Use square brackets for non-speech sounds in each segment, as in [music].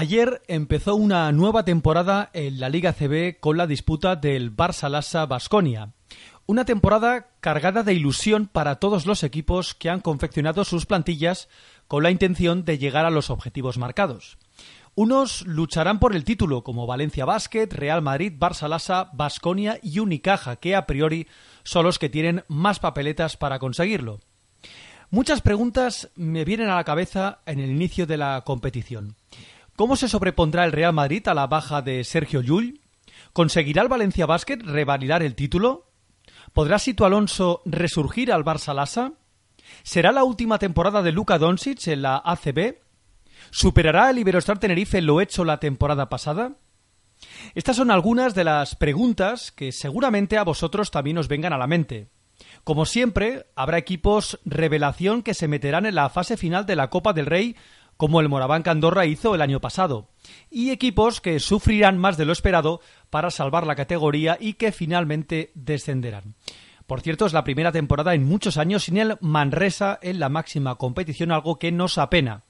Ayer empezó una nueva temporada en la Liga CB con la disputa del Barça Lassa Basconia. Una temporada cargada de ilusión para todos los equipos que han confeccionado sus plantillas con la intención de llegar a los objetivos marcados. Unos lucharán por el título, como Valencia Basket, Real Madrid, Barça Lassa, Basconia y Unicaja, que a priori son los que tienen más papeletas para conseguirlo. Muchas preguntas me vienen a la cabeza en el inicio de la competición. ¿Cómo se sobrepondrá el Real Madrid a la baja de Sergio Llull? ¿Conseguirá el Valencia Basket revalidar el título? ¿Podrá Sito Alonso resurgir al Barça Lassa? ¿Será la última temporada de Luka Doncic en la ACB? ¿Superará el Iberostar Tenerife lo hecho la temporada pasada? Estas son algunas de las preguntas que seguramente a vosotros también os vengan a la mente. Como siempre, habrá equipos revelación que se meterán en la fase final de la Copa del Rey como el Moraván Candorra hizo el año pasado, y equipos que sufrirán más de lo esperado para salvar la categoría y que finalmente descenderán. Por cierto, es la primera temporada en muchos años sin el Manresa en la máxima competición, algo que nos apena.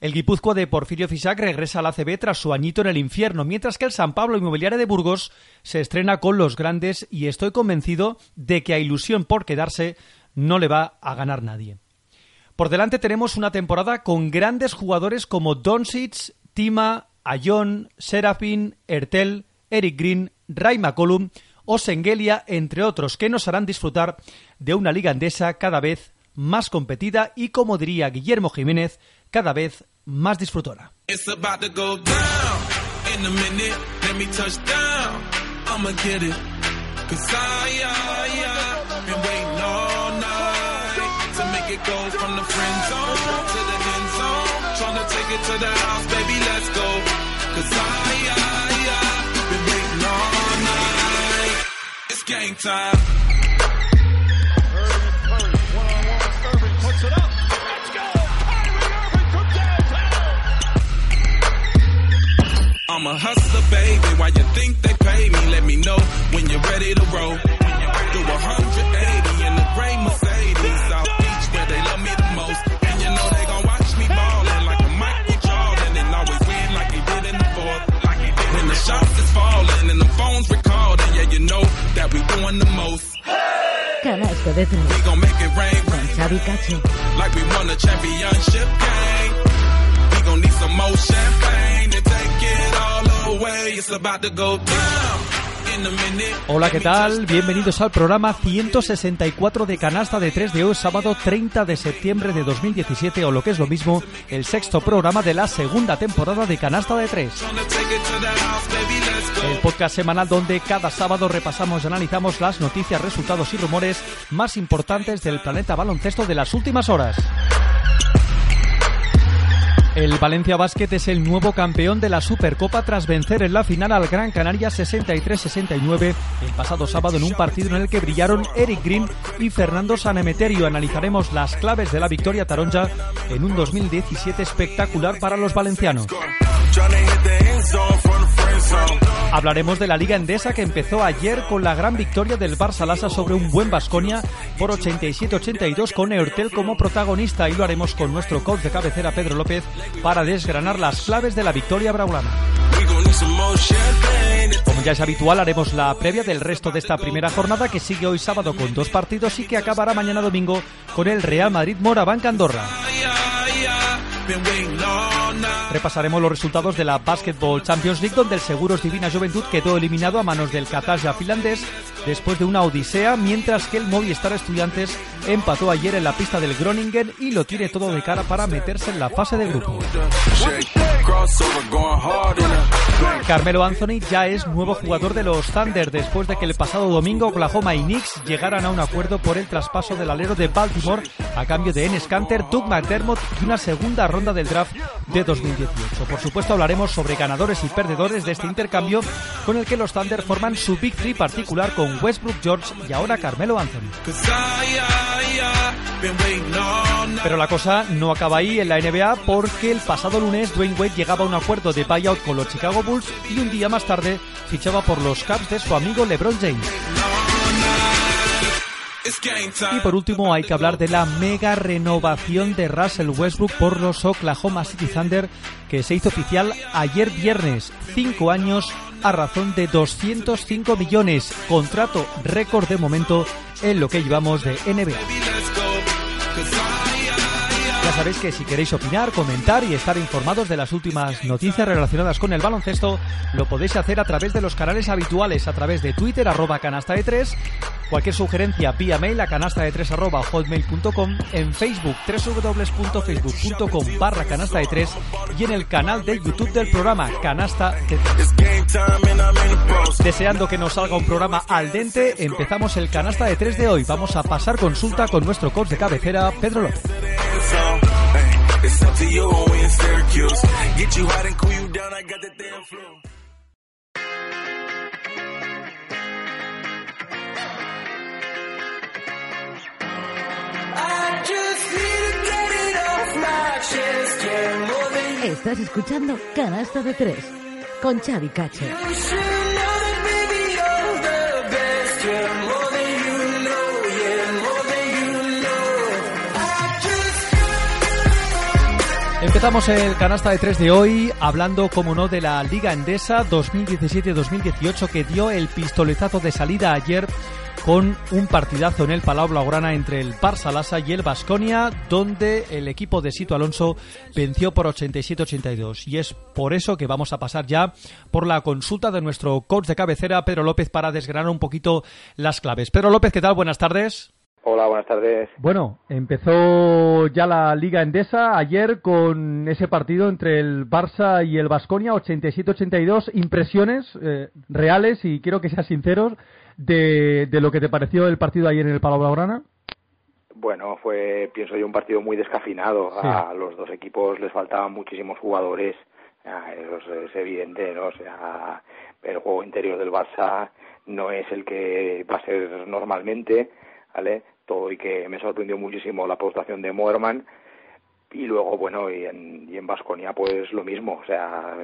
El Guipúzcoa de Porfirio Fisac regresa al ACB tras su añito en el infierno, mientras que el San Pablo Inmobiliaria de Burgos se estrena con los grandes y estoy convencido de que a ilusión por quedarse no le va a ganar nadie. Por delante tenemos una temporada con grandes jugadores como Doncic, Tima, Ayon, Serafin, Ertel, Eric Green, Ray McCollum o Sengelia, entre otros, que nos harán disfrutar de una liga andesa cada vez más competida y, como diría Guillermo Jiménez, cada vez más disfrutora. Go from the friend zone to the end zone. Tryna take it to the house, baby, let's go. Cause I, I, I been waiting all night. It's game time. I'm a hustler, baby. Why you think they pay me? Let me know when you're ready to roll. Do 180 that we doing the most. Canasto de tres. We gon' make it rain, Con Xavi Cacho. like we won a championship game. We gon' need some more champagne to take it all away. It's about to go down. Hola, ¿qué tal? Bienvenidos al programa 164 de Canasta de 3 de hoy, sábado 30 de septiembre de 2017, o lo que es lo mismo, el sexto programa de la segunda temporada de Canasta de 3. Gonna take it to the house, baby, let's go. El podcast semanal donde cada sábado repasamos y analizamos las noticias, resultados y rumores más importantes del planeta baloncesto de las últimas horas. El Valencia Basket es el nuevo campeón de la Supercopa tras vencer en la final al Gran Canaria 63-69 el pasado sábado en un partido en el que brillaron Eric Green y Fernando Sanemeterio. Analizaremos las claves de la victoria taronja en un 2017 espectacular para los valencianos. Hablaremos de la Liga Endesa que empezó ayer con la gran victoria del Barça Lassa sobre un buen Basconia por 87-82 con Eurtel como protagonista y lo haremos con nuestro coach de cabecera Pedro López para desgranar las claves de la victoria braulana. Como ya es habitual, haremos la previa del resto de esta primera jornada que sigue hoy sábado con dos partidos y que acabará mañana domingo con el Real Madrid Moraván Andorra. Repasaremos los resultados de la Basketball Champions League donde el Seguros Divina Juventud quedó eliminado a manos del Katasha finlandés después de una odisea, mientras que el Movistar Estudiantes empató ayer en la pista del Groningen y lo tiene todo de cara para meterse en la fase de grupo. Carmelo Anthony ya es nuevo jugador de los Thunder después de que el pasado domingo Oklahoma y Knicks llegaran a un acuerdo por el traspaso del alero de Baltimore a cambio de Enes Kanter, Doug McDermott y una segunda ronda del draft de 2018. Por supuesto hablaremos sobre ganadores y perdedores de este intercambio con el que los Thunder forman su Big Three particular con Westbrook, George y ahora Carmelo Anthony. Pero la cosa no acaba ahí en la NBA porque el pasado lunes Dwayne Wade llegaba a un acuerdo de buyout con los Chicago Bulls y un día más tarde fichaba por los Cavs de su amigo LeBron James. Y por último hay que hablar de la mega renovación de Russell Westbrook por los Oklahoma City Thunder que se hizo oficial ayer viernes. Cinco años a razón de 205 millones. Contrato récord de momento en lo que llevamos de NBA. Ya sabéis que si queréis opinar, comentar y estar informados de las últimas noticias relacionadas con el baloncesto, lo podéis hacer a través de los canales habituales, a través de Twitter, arroba canasta de 3, cualquier sugerencia vía mail a canasta de 3 arroba hotmail.com, en Facebook, www.facebook.com barra canasta de 3 y en el canal de YouTube del programa Canasta de 3. Deseando que nos salga un programa al dente, empezamos el Canasta de 3 de hoy. Vamos a pasar consulta con nuestro coach de cabecera, Pedro López. Estás escuchando Canasta de 3 con Xavi Cacho. Empezamos el canasta de 3 de hoy hablando, como no, de la Liga Endesa 2017-2018 que dio el pistoletazo de salida ayer con un partidazo en el Palau Blaugrana entre el Barça Lassa y el Basconia, donde el equipo de Sito Alonso venció por 87-82. Y es por eso que vamos a pasar ya por la consulta de nuestro coach de cabecera, Pedro López, para desgranar un poquito las claves. Pedro López, ¿qué tal? Buenas tardes. Hola, buenas tardes. Bueno, empezó ya la Liga Endesa ayer con ese partido entre el Barça y el Basconia, 87-82. Impresiones eh, reales y quiero que seas sinceros de, de, lo que te pareció el partido ayer en el Palau Blaugrana. Bueno, fue, pienso yo, un partido muy descafinado. Sí. A los dos equipos les faltaban muchísimos jugadores. Eso es evidente, ¿no? O sea, el juego interior del Barça no es el que va a ser normalmente, ¿vale? Y que me sorprendió muchísimo la postación de Moerman. Y luego bueno y en y en Vasconia pues lo mismo. O sea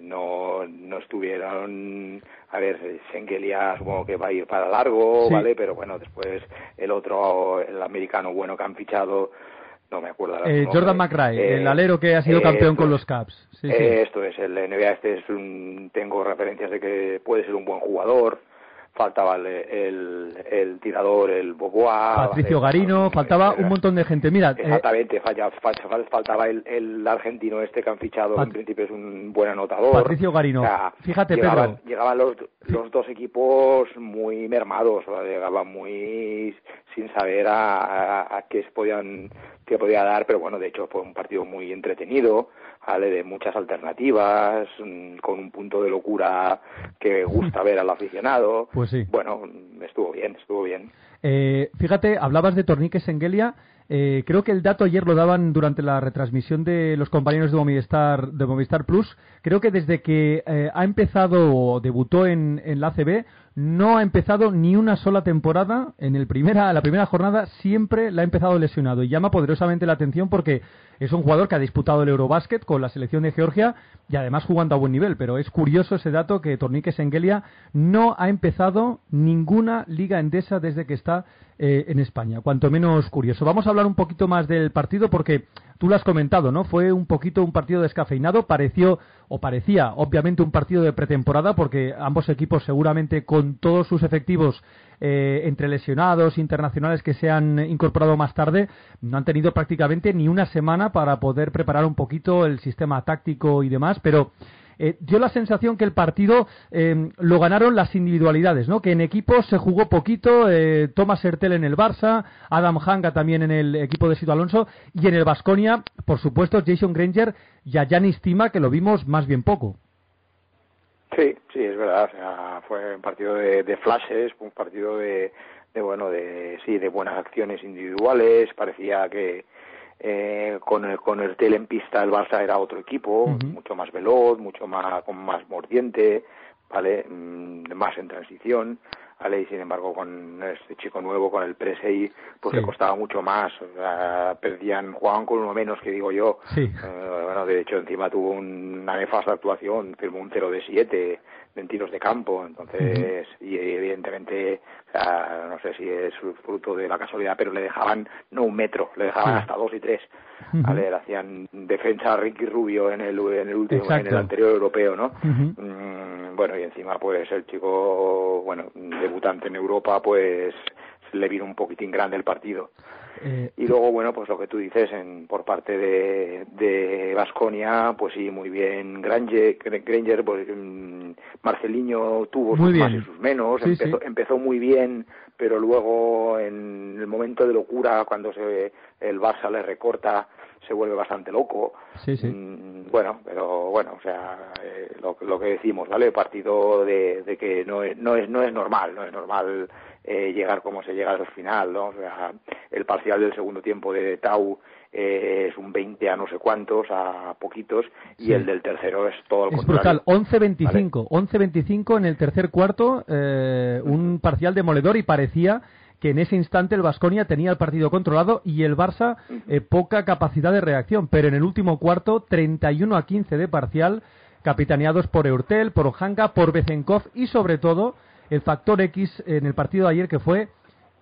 no no estuvieron a ver Sengelia supongo que va a ir para largo sí. vale pero bueno después el otro el americano bueno que han fichado no me acuerdo eh, Jordan McRae eh, el alero que ha sido eh, campeón con los Caps sí, sí. esto es el NBA este es un tengo referencias de que puede ser un buen jugador faltaba el, el, el tirador, el Boboa. Patricio Garino, faltaba un montón de gente. Mira, exactamente, eh, falla, falla, faltaba el, el, argentino este que han fichado, Pat en principio es un buen anotador. Patricio Garino, o sea, fíjate, llegaban, Pedro. Llegaban los, los dos equipos muy mermados, o sea, llegaban muy sin saber a, a, a qué se podían que podía dar, pero bueno, de hecho fue un partido muy entretenido, de muchas alternativas, con un punto de locura que gusta ver al aficionado. Pues sí. Bueno, estuvo bien, estuvo bien. Eh, fíjate, hablabas de Torniques Engelia. Eh, creo que el dato ayer lo daban durante la retransmisión de los compañeros de Movistar, de Movistar Plus. Creo que desde que eh, ha empezado o debutó en, en la ACB, no ha empezado ni una sola temporada en el primera, la primera jornada siempre la ha empezado lesionado y llama poderosamente la atención porque es un jugador que ha disputado el Eurobásquet con la selección de Georgia y además jugando a buen nivel, pero es curioso ese dato que Tornique Sengelia no ha empezado ninguna liga endesa desde que está eh, en España, cuanto menos curioso. Vamos a hablar un poquito más del partido porque tú lo has comentado, ¿no? Fue un poquito un partido descafeinado, pareció o parecía obviamente un partido de pretemporada porque ambos equipos seguramente con todos sus efectivos eh, entre lesionados internacionales que se han incorporado más tarde no han tenido prácticamente ni una semana para poder preparar un poquito el sistema táctico y demás, pero eh, dio la sensación que el partido eh, lo ganaron las individualidades, ¿no? Que en equipos se jugó poquito, eh, Thomas Hertel en el Barça, Adam Hanga también en el equipo de Sito Alonso y en el Vasconia, por supuesto, Jason Granger y a Janis Tima, que lo vimos más bien poco. Sí, sí, es verdad. O sea, fue un partido de, de flashes, un partido de, de, bueno, de sí, de buenas acciones individuales. Parecía que eh, con el con el tel en pista el Barça era otro equipo, uh -huh. mucho más veloz, mucho más con más mordiente, vale, mm, más en transición. ¿vale? Y sin embargo con este chico nuevo, con el Presey, pues le costaba mucho más. perdían, jugaban con uno menos que digo yo. Eh, bueno, de hecho encima tuvo una nefasta actuación, firmó un 0 de 7 en tiros de campo, entonces, y evidentemente, o sea, no sé si es fruto de la casualidad, pero le dejaban no un metro, le dejaban hasta dos y tres, ¿vale? Le hacían defensa a Ricky Rubio en el, en el último, en el anterior europeo, ¿no? Mm, bueno, y encima, pues, el chico, bueno, debutante en Europa, pues, le vino un poquitín grande el partido. Eh, y luego, bueno, pues lo que tú dices en, por parte de, de Vasconia, pues sí, muy bien. Granger, Granger pues, mm, Marceliño tuvo sus más y sus menos, empezó, empezó muy bien, pero luego en el momento de locura, cuando se, el Barça le recorta, se vuelve bastante loco. Sí, sí. Mm, bueno, pero bueno, o sea, eh, lo, lo, que decimos, ¿vale? Partido de, de que no es, no es, no es normal, no es normal eh, llegar como se llega al final, ¿no? O sea, el parcial del segundo tiempo de Tau eh, es un 20 a no sé cuántos, a poquitos, y el del tercero es todo el es contrario. brutal, 11-25, 11-25 en el tercer cuarto, eh, un parcial demoledor y parecía que en ese instante el Vasconia tenía el partido controlado y el Barça eh, poca capacidad de reacción, pero en el último cuarto 31 a 15 de parcial, capitaneados por Eurtel, por Ojanga, por Bezenkov y sobre todo el factor X en el partido de ayer que fue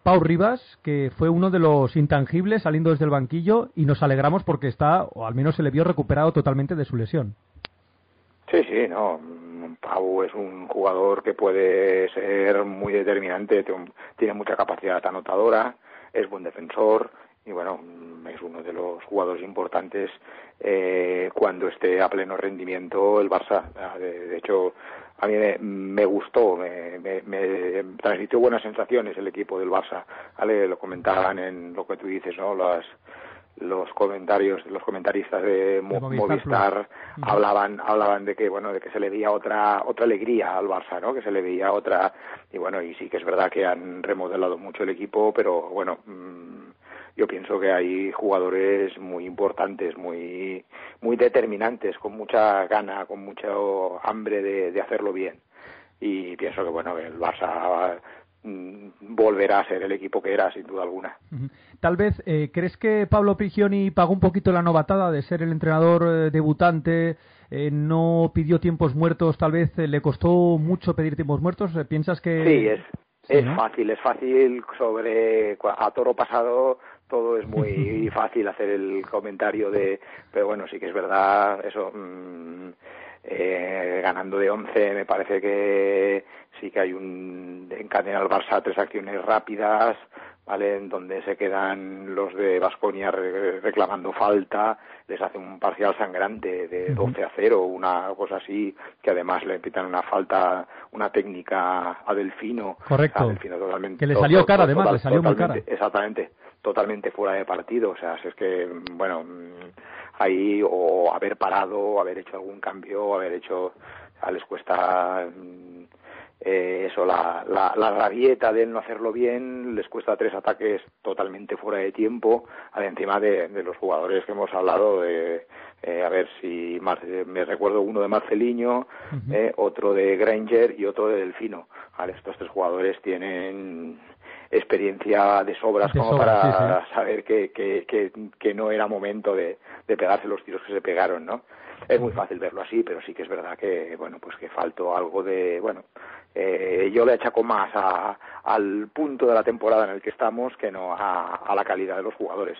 Pau Rivas, que fue uno de los intangibles saliendo desde el banquillo y nos alegramos porque está, o al menos se le vio recuperado totalmente de su lesión. Sí, sí, no. Pau es un jugador que puede ser muy determinante, tiene mucha capacidad anotadora, es buen defensor y bueno, es uno de los jugadores importantes eh, cuando esté a pleno rendimiento el Barça. De, hecho, a mí me, gustó, me, me, transmitió buenas sensaciones el equipo del Barça. ¿vale? Lo comentaban en lo que tú dices, ¿no? Las, los comentarios los comentaristas de, Movistar, hablaban hablaban de que bueno de que se le veía otra otra alegría al Barça no que se le veía otra y bueno y sí que es verdad que han remodelado mucho el equipo pero bueno mm, yo pienso que hay jugadores muy importantes, muy, muy determinantes, con mucha gana, con mucha hambre de, hacerlo bien. Y pienso que bueno, el Barça mm, volverá a ser el equipo que era, sin duda alguna. Tal vez, eh, ¿crees que Pablo Prigioni pagó un poquito la novatada de ser el entrenador eh, debutante? Eh, no pidió tiempos muertos, tal vez le costó mucho pedir tiempos muertos. ¿Piensas que.? Sí, es, es fácil, es fácil sobre a toro pasado todo es muy [laughs] fácil hacer el comentario de, pero bueno, sí que es verdad, eso, mm, eh, ganando de 11 me parece que sí que hay un, encadena al Barça tres acciones rápidas, ¿vale? En donde se quedan los de Vasconia reclamando falta, les hace un parcial sangrante de 12 a 0, una cosa así, que además le pitan una falta, una técnica a Delfino. Correcto. A Delfino totalmente. Que le salió cara, además, le salió muy cara. Exactamente totalmente fuera de partido. O sea, si es que, bueno, ahí o haber parado, o haber hecho algún cambio, haber hecho, les cuesta mm, eh, eso, la, la, la, rabieta de no hacerlo bien, les cuesta tres ataques totalmente fuera de tiempo, encima de, de los jugadores que hemos hablado, de, eh, a ver si me recuerdo uno de Marceliño, eh, otro de Granger y otro de Delfino. estos tres jugadores tienen experiencia de sobras como para saber que, que, que, que, no era momento de, de pegarse los tiros que se pegaron, ¿no? Es muy fácil verlo así, pero sí que es verdad que, bueno, pues que faltó algo de, bueno, eh, yo le achaco más a, al punto de la temporada en el que estamos que no a, la calidad de los jugadores.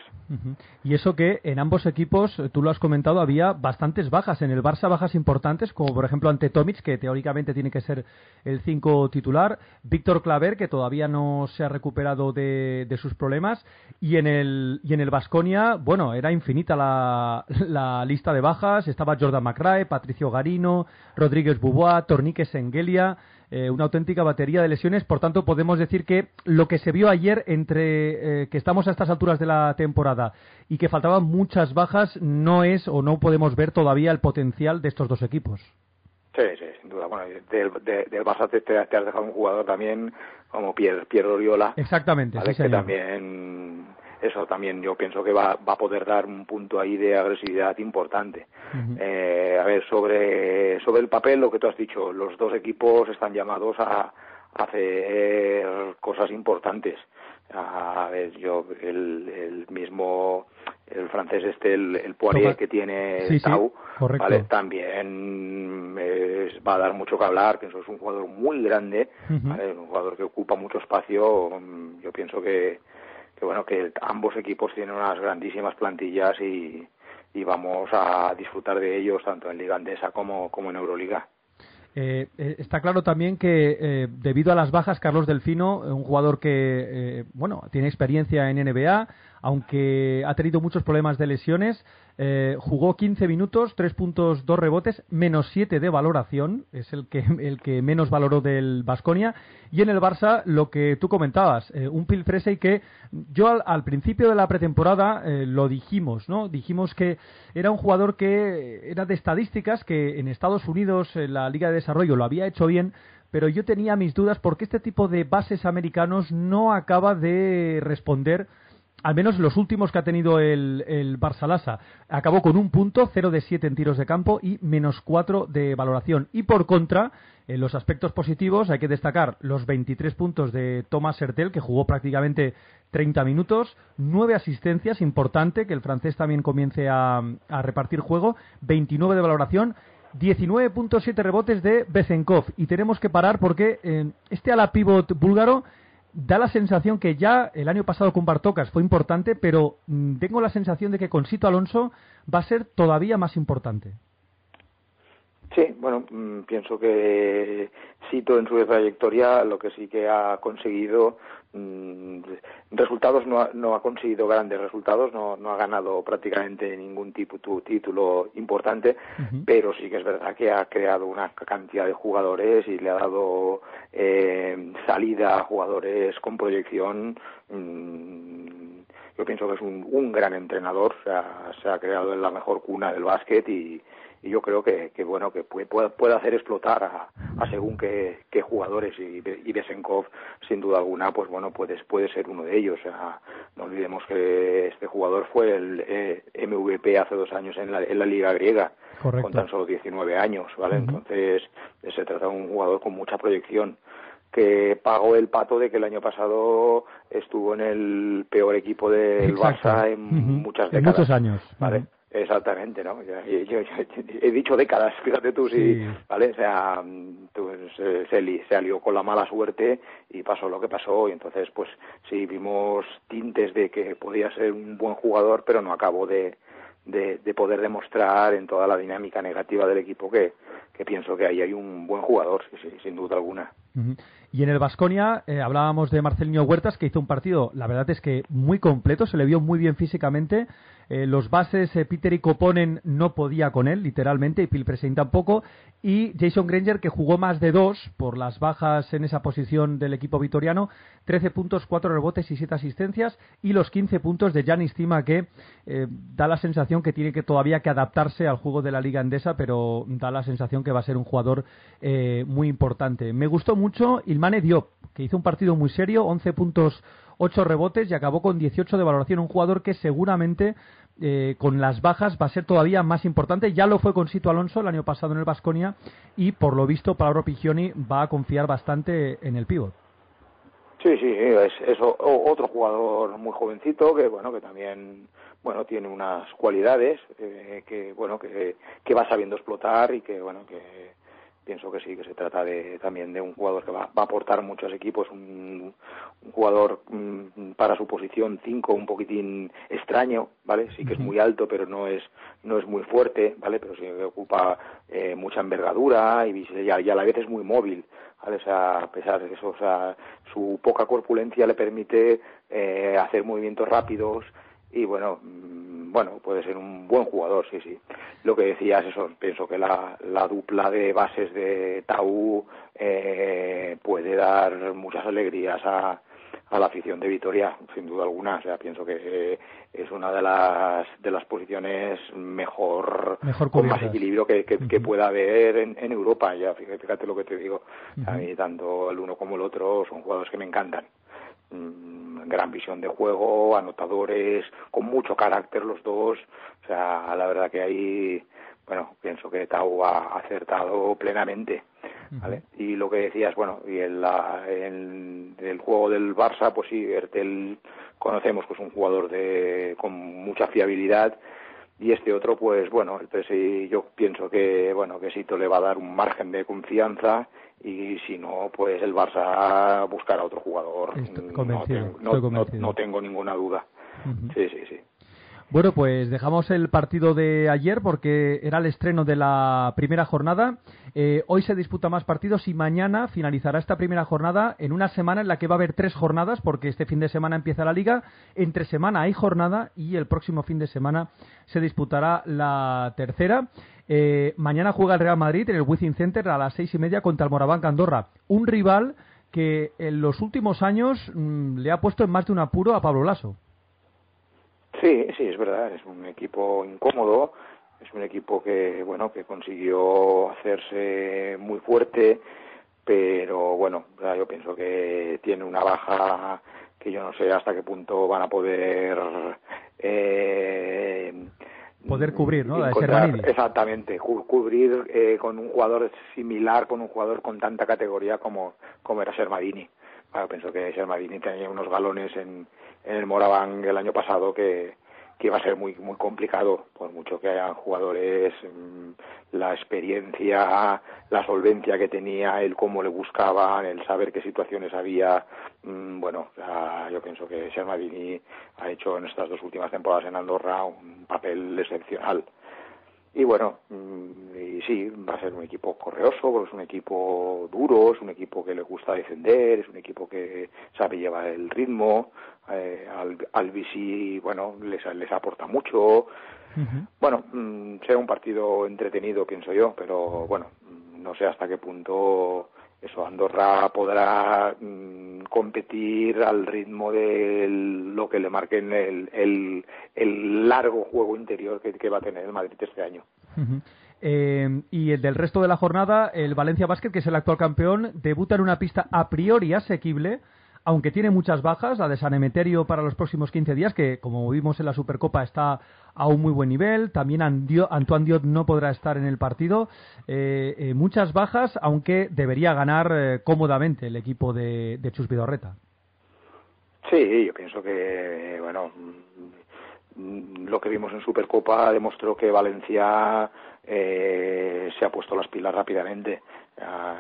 Y eso que en ambos equipos, tú lo has comentado, había bastantes bajas. En el Barça bajas importantes, como por ejemplo ante Tomic, que teóricamente tiene que ser el 5 titular, Víctor Claver, que todavía no se ha recuperado de, sus problemas, y en el y en el Vasconia, bueno, era infinita la, la lista de bajas, estaba Jordan McRae, Patricio Garino, Rodríguez Bubois, Tornique Sengelia, eh, una auténtica batería de lesiones. Por tanto, podemos decir que lo que se vio ayer entre eh, que estamos a estas alturas de la temporada y que faltaban muchas bajas no es o no podemos ver todavía el potencial de estos dos equipos. Sí, sí, sin duda. Bueno, del, del Barça te, has dejado un jugador también como Pierre, Pierre Oriola. Exactamente, sí, que también eso también yo pienso que va, va a poder dar un punto ahí de agresividad importante. eh, a ver, sobre, sobre el papel, lo que tú has dicho, los dos equipos están llamados a, hacer cosas importantes. A ver, yo, el, el mismo, el francés este, el, el Poirier que tiene Tau, ¿vale? también va a dar mucho que hablar, pienso que es un jugador muy grande, un jugador que ocupa mucho espacio, yo pienso que, que bueno, que ambos equipos tienen unas grandísimas plantillas y, y vamos a disfrutar de ellos tanto en Liga Andesa como, como en Euroliga. Eh, eh, está claro también que eh, debido a las bajas, Carlos Delfino, un jugador que bueno tiene experiencia en NBA, aunque ha tenido muchos problemas de lesiones, eh, jugó 15 minutos, 3 puntos, 2 rebotes, menos 7 de valoración, es el que, [laughs] el que menos valoró del Basconia. Y en el Barça, lo que tú comentabas, eh, un Phil y que yo al, principio de la pretemporada eh, lo dijimos, ¿no? Dijimos que era un jugador que era de estadísticas, que en Estados Unidos, en la Liga de Desarrollo, lo había hecho bien, pero yo tenía mis dudas porque este tipo de bases americanos no acaba de responder al menos los últimos que ha tenido el, el Barça acabó con un punto, 0 de 7 en tiros de campo y menos 4 de valoración. Y por contra, en los aspectos positivos hay que destacar los 23 puntos de Thomas Hertel, que jugó prácticamente 30 minutos, 9 asistencias, importante que el francés también comience a, repartir juego, 29 de valoración. 19.7 rebotes de Bezenkov y tenemos que parar porque eh, este ala pivot búlgaro da la sensación que ya el año pasado con Bartocas fue importante, pero mm, tengo la sensación de que con Sito Alonso va a ser todavía más importante. Sí, bueno, mm, pienso que Sito en su trayectoria lo que sí que ha conseguido Mm, resultados no ha, no ha conseguido grandes resultados, no, no ha ganado prácticamente ningún tipo tu, título importante, pero sí que es verdad que ha creado una cantidad de jugadores y le ha dado eh, salida a jugadores con proyección. Mm, yo pienso que es un, un gran entrenador, se ha creado en la mejor cuna del básquet y, y yo creo que, que bueno que puede, puede, hacer explotar a, a según qué, qué, jugadores y, y Besenkov sin duda alguna pues bueno puede, puede ser uno de ellos no olvidemos que este jugador fue el eh, MVP hace dos años en la, en la liga griega con tan solo 19 años vale entonces se trata de un jugador con mucha proyección que pagó el pato de que el año pasado estuvo en el peor equipo del Barça en muchas décadas. En muchos años. ¿vale? Exactamente, ¿no? Yo, [laughs] he dicho décadas, [laughs] fíjate tú, sí. ¿vale? O sea, pues, se, se alió con la mala suerte y pasó lo que pasó y entonces, pues sí, vimos tintes de que podía ser un buen jugador, pero no acabó de, de, de poder demostrar en toda la dinámica negativa del equipo que, que pienso que ahí hay un buen jugador, sí, sin duda alguna. Y en el Vasconia eh, hablábamos de Marcelinho Huertas, que hizo un partido, la verdad es que muy completo, se le vio muy bien físicamente. Eh, los bases, eh, Peter y Coponen no podía con él, literalmente, y Phil tampoco. Y Jason Granger, que jugó más de dos por las bajas en esa posición del equipo vitoriano, 13 puntos, 4 rebotes y 7 asistencias. Y los 15 puntos de Janis Tima, que da la sensación que tiene que todavía que adaptarse al juego de la Liga Endesa, pero da la sensación que va a ser un jugador muy importante. Me gustó mucho y Ilmane Diop, que hizo un partido muy serio, 11 puntos, 8 rebotes y acabó con 18 de valoración. Un jugador que seguramente eh, con las bajas va a ser todavía más importante. Ya lo fue con Sito Alonso el año pasado en el Vasconia y por lo visto Pablo Pigioni va a confiar bastante en el pívot. Sí, sí, es, otro jugador muy jovencito que bueno que también bueno tiene unas cualidades eh, que bueno que va sabiendo explotar y que bueno que pienso que sí, que se trata de, también de un jugador que va, a aportar muchos equipos, un, un jugador mm, para su posición 5 un poquitín extraño, ¿vale? Sí que es muy alto, pero no es, no es muy fuerte, ¿vale? Pero sí que ocupa eh, mucha envergadura y, y, a, la vez es muy móvil, ¿vale? O sea, a pesar de eso, o sea, su poca corpulencia le permite eh, hacer movimientos rápidos, y bueno, mm, bueno, puede ser un buen jugador, sí, sí. Lo que decías, eso, pienso que la, la dupla de bases de Tau eh, puede dar muchas alegrías a, a la afición de Vitoria, sin duda alguna. O sea, pienso que es una de las de las posiciones mejor, con más equilibrio que, que, pueda haber en, en, Europa. Ya fíjate, lo que te digo. A mí tanto el uno como el otro son jugadores que me encantan. Mm, gran visión de juego, anotadores, con mucho carácter los dos. O sea, la verdad que ahí, bueno, pienso que Tau ha acertado plenamente. ¿vale? Y lo que decías, bueno, y en, la, en el juego del Barça, pues sí, Ertel conocemos que es un jugador de, con mucha fiabilidad y este otro pues bueno el PSI yo pienso que bueno que Sito le va a dar un margen de confianza y si no pues el Barça buscará otro jugador no, tengo, ninguna duda sí sí sí bueno, pues dejamos el partido de ayer porque era el estreno de la primera jornada. Eh, hoy se disputa más partidos y mañana finalizará esta primera jornada en una semana en la que va a haber tres jornadas porque este fin de semana empieza la liga. Entre semana hay jornada y el próximo fin de semana se disputará la tercera. Eh, mañana juega el Real Madrid en el Wizzing Center a las seis y media contra el Moraván Andorra. Un rival que en los últimos años mm, le ha puesto en más de un apuro a Pablo Lasso. Sí, sí, es verdad, es un equipo incómodo, es un equipo que, bueno, que consiguió hacerse muy fuerte, pero bueno, yo pienso que tiene una baja que yo no sé hasta qué punto van a poder eh, poder cubrir, ¿no? exactamente, cubrir eh, con un jugador similar, con un jugador con tanta categoría como, como era Sermadini. Bueno, pienso que Sermadini tenía unos galones en, en el Moraván el año pasado que, que iba a ser muy muy complicado por mucho que hayan jugadores mm, la experiencia la solvencia que tenía el cómo le buscaban el saber qué situaciones había mm, bueno yo pienso que Sermadini ha hecho en estas dos últimas temporadas en Andorra un papel excepcional y bueno, mm, y sí, va a ser un equipo correoso, es un equipo duro, es un equipo que le gusta defender, es un equipo que sabe llevar el ritmo. Eh, al, al bueno, les, les aporta mucho. Bueno, mm, será un partido entretenido, pienso yo, pero bueno, mm, no sé hasta qué punto eso Andorra podrá mm, competir al ritmo de lo que le marquen el, el, el largo juego interior que, va a tener el Madrid este año. Eh, y el del resto de la jornada, el Valencia Basket, que es el actual campeón, debuta en una pista a priori asequible aunque tiene muchas bajas, la de San Emeterio para los próximos 15 días, que como vimos en la Supercopa está a un muy buen nivel, también Antoine Diot no podrá estar en el partido, eh, eh, muchas bajas, aunque debería ganar eh, cómodamente el equipo de, de Chus Vidorreta. Sí, yo pienso que, bueno, mm, lo que vimos en Supercopa demostró que Valencia se ha puesto las pilas rápidamente.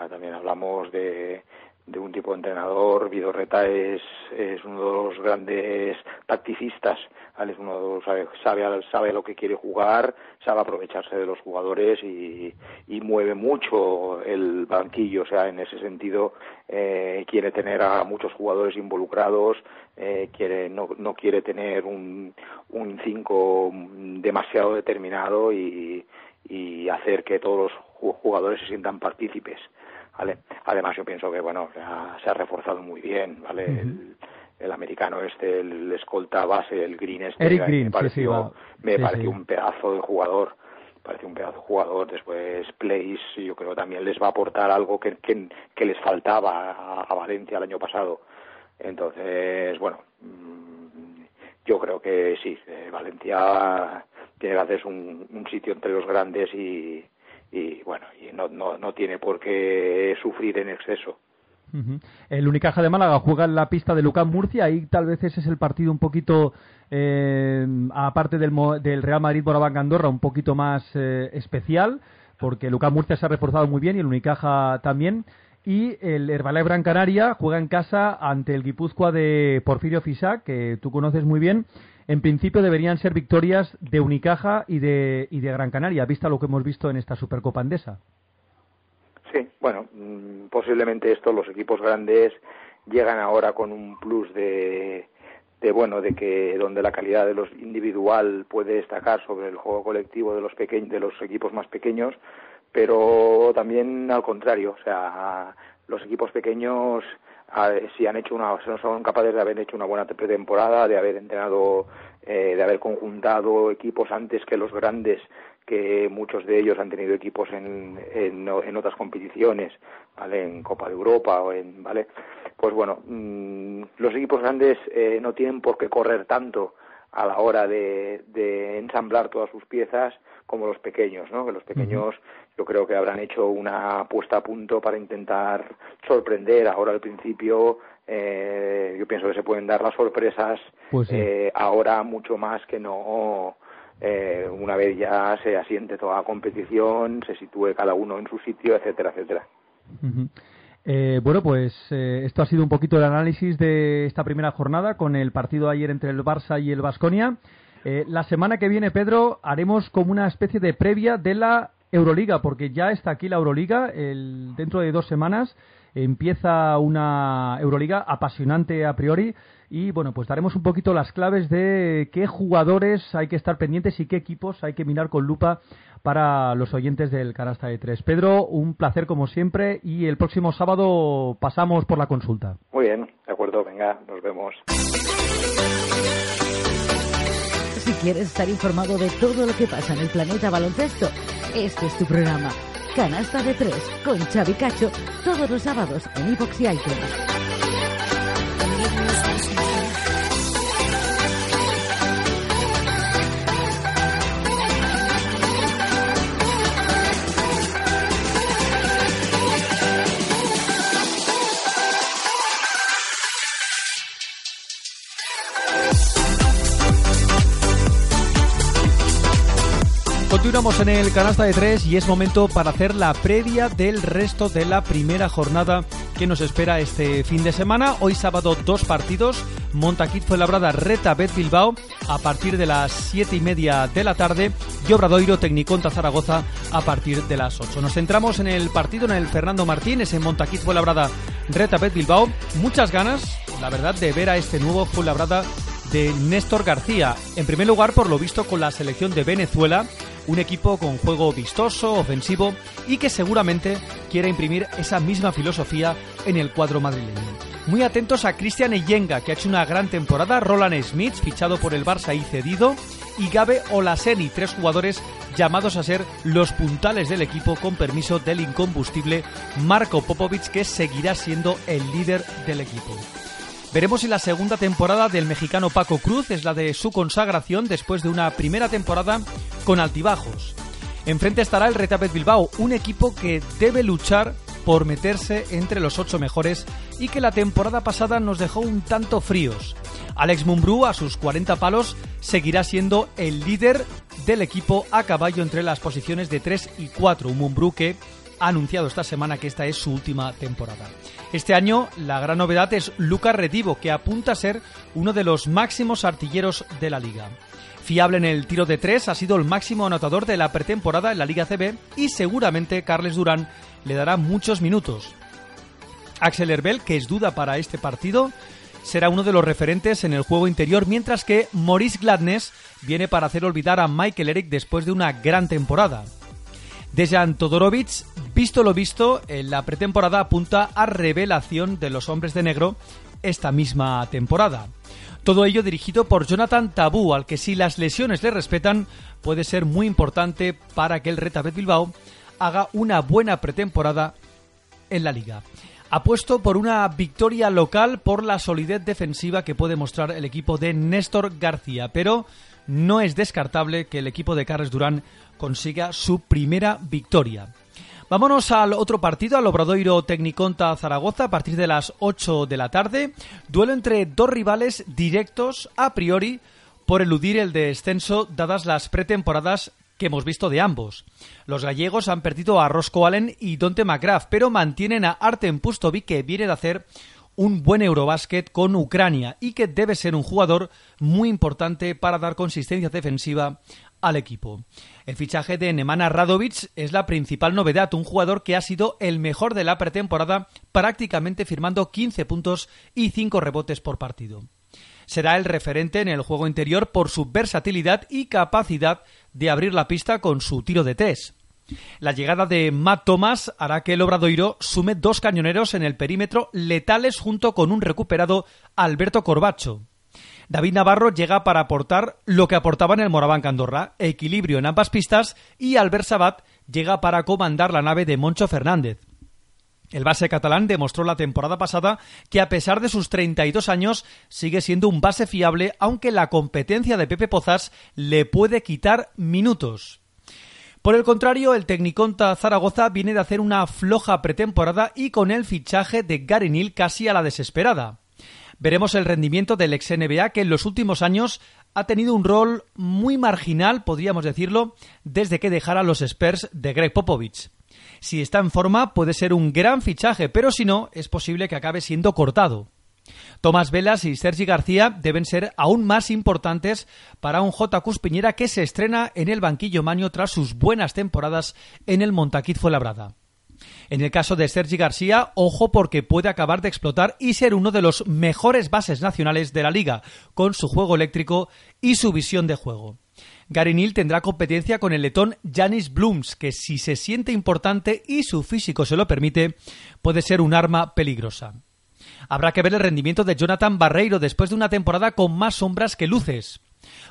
también hablamos de, de un tipo de entrenador. Vidorreta es, es uno de los grandes tacticistas, es uno sabe, sabe, sabe lo que quiere jugar, sabe aprovecharse de los jugadores y, y mueve mucho el banquillo, o sea, en ese sentido eh, quiere tener a muchos jugadores involucrados, eh, quiere, no, no quiere tener un, un cinco demasiado determinado y, y hacer que todos los jugadores se sientan partícipes. ¿Vale? Además yo pienso que, bueno, se ha, reforzado muy bien, ¿vale? el, americano este, el escolta base, el Green este, Eric Green, me pareció, me pareció un pedazo de jugador, parece un pedazo de jugador, después Place, yo creo también les va a aportar algo que, que, les faltaba a, Valencia el año pasado. Entonces, bueno, mm, yo creo que sí, eh, Valencia tiene que hacerse un, un sitio entre los grandes y, y bueno, y no, no, no tiene por qué sufrir en exceso. El Unicaja de Málaga juega en la pista de Lucas Murcia, ahí tal vez ese es el partido un poquito, eh, aparte del, del Real Madrid Boraván Andorra, un poquito más eh, especial, porque Lucas Murcia se ha reforzado muy bien y el Unicaja también. Y el Herbalife Gran Canaria juega en casa ante el Guipúzcoa de Porfirio Fisac, que tú conoces muy bien, en principio deberían ser victorias de Unicaja y de, y de Gran Canaria, vista lo que hemos visto en esta Supercopa Andesa. Sí, bueno, mm, posiblemente esto, los equipos grandes llegan ahora con un plus de, de bueno, de que donde la calidad de los individual puede destacar sobre el juego colectivo de los pequeños, de los equipos más pequeños, pero también al contrario, o sea, los equipos pequeños si han hecho una, son capaces de haber hecho una buena pretemporada, de haber entrenado, eh, de haber conjuntado equipos antes que los grandes, que muchos de ellos han tenido equipos en, en, otras competiciones, ¿vale? En Copa de Europa o en, ¿vale? Pues bueno, mm, los equipos grandes eh, no tienen por qué correr tanto a la hora de, de ensamblar todas sus piezas como los pequeños, ¿no? Que los pequeños yo creo que habrán hecho una puesta a punto para intentar sorprender ahora al principio. Eh, yo pienso que se pueden dar las sorpresas pues eh, ahora mucho más que no eh, una vez ya se asiente toda la competición se sitúe cada uno en su sitio etcétera etcétera eh, bueno, pues eh, esto ha sido un poquito el análisis de esta primera jornada con el partido ayer entre el Barça y el Vasconia. Eh, la semana que viene, Pedro, haremos como una especie de previa de la Euroliga, porque ya está aquí la Euroliga. El, dentro de dos semanas empieza una Euroliga apasionante a priori. Y bueno, pues daremos un poquito las claves de qué jugadores hay que estar pendientes y qué equipos hay que mirar con lupa para los oyentes del Canasta de Tres. Pedro, un placer como siempre y el próximo sábado pasamos por la consulta. Muy bien, de acuerdo, venga, nos vemos. Si quieres estar informado de todo lo que pasa en el planeta baloncesto, este es tu programa. Canasta de Tres con Xavi Cacho todos los sábados en iVox y iTunes. Continuamos en el canasta de tres y es momento para hacer la previa del resto de la primera jornada que nos espera este fin de semana. Hoy sábado dos partidos. Montaquit fue labrada Reta Bet Bilbao a partir de las siete y media de la tarde y Obradoiro Tecniconta Zaragoza a partir de las 8. Nos centramos en el partido en el Fernando Martínez en Montaquit fue labrada Reta Bet Bilbao. Muchas ganas, la verdad, de ver a este nuevo labrada de Néstor García. En primer lugar, por lo visto, con la selección de Venezuela un equipo con juego vistoso, ofensivo y que seguramente quiere imprimir esa misma filosofía en el cuadro madrileño. Muy atentos a Cristian Eyenga, que ha hecho una gran temporada, Roland Smith, fichado por el Barça y cedido, y Gabe Olaseni, tres jugadores llamados a ser los puntales del equipo con permiso del incombustible Marco Popovic, que seguirá siendo el líder del equipo. Veremos si la segunda temporada del mexicano Paco Cruz es la de su consagración después de una primera temporada con altibajos. Enfrente estará el Retapet Bilbao, un equipo que debe luchar por meterse entre los ocho mejores y que la temporada pasada nos dejó un tanto fríos. Alex Mumbrú, a sus 40 palos, seguirá siendo el líder del equipo a caballo entre las posiciones de 3 y 4. Un Mumbrú que ha anunciado esta semana que esta es su última temporada. Este año la gran novedad es Lucas Redivo, que apunta a ser uno de los máximos artilleros de la liga. Fiable en el tiro de tres, ha sido el máximo anotador de la pretemporada en la Liga CB y seguramente Carles Durán le dará muchos minutos. Axel Herbel, que es duda para este partido, será uno de los referentes en el juego interior, mientras que Maurice Gladness viene para hacer olvidar a Michael Eric después de una gran temporada. Dejan Todorovic, visto lo visto, la pretemporada apunta a revelación de los hombres de negro esta misma temporada. Todo ello dirigido por Jonathan Tabú, al que si las lesiones le respetan, puede ser muy importante para que el Retabet Bilbao haga una buena pretemporada en la liga. Apuesto por una victoria local por la solidez defensiva que puede mostrar el equipo de Néstor García, pero no es descartable que el equipo de Carles Durán consiga su primera victoria. Vámonos al otro partido, al Obradoiro Tecniconta Zaragoza, a partir de las 8 de la tarde. Duelo entre dos rivales directos a priori por eludir el descenso, dadas las pretemporadas que hemos visto de ambos. Los gallegos han perdido a Roscoe Allen y Dante McGrath, pero mantienen a Artem Pustovic, que viene de hacer un buen Eurobásquet con Ucrania y que debe ser un jugador muy importante para dar consistencia defensiva al equipo. El fichaje de Nemanja Radovic es la principal novedad, un jugador que ha sido el mejor de la pretemporada, prácticamente firmando 15 puntos y 5 rebotes por partido. Será el referente en el juego interior por su versatilidad y capacidad de abrir la pista con su tiro de tres. La llegada de Matt Thomas hará que el Obradoiro sume dos cañoneros en el perímetro letales junto con un recuperado Alberto Corbacho. David Navarro llega para aportar lo que aportaba en el Moraván Andorra, equilibrio en ambas pistas, y Albert Sabat llega para comandar la nave de Moncho Fernández. El base catalán demostró la temporada pasada que a pesar de sus 32 años sigue siendo un base fiable, aunque la competencia de Pepe Pozas le puede quitar minutos. Por el contrario, el Tecniconta Zaragoza viene de hacer una floja pretemporada y con el fichaje de Gary Neal casi a la desesperada. Veremos el rendimiento del ex NBA que en los últimos años ha tenido un rol muy marginal, podríamos decirlo, desde que dejara los Spurs de Greg Popovich. Si está en forma puede ser un gran fichaje, pero si no, es posible que acabe siendo cortado. Tomás Velas y Sergi García deben ser aún más importantes para un J. Cuspiñera que se estrena en el banquillo maño tras sus buenas temporadas en el Montaquit Fuenlabrada. En el caso de Sergi García, ojo porque puede acabar de explotar y ser uno de los mejores bases nacionales de la liga, con su juego eléctrico y su visión de juego. Gary Neal tendrá competencia con el letón Janis Blooms, que si se siente importante y su físico se lo permite, puede ser un arma peligrosa. Habrá que ver el rendimiento de Jonathan Barreiro después de una temporada con más sombras que luces.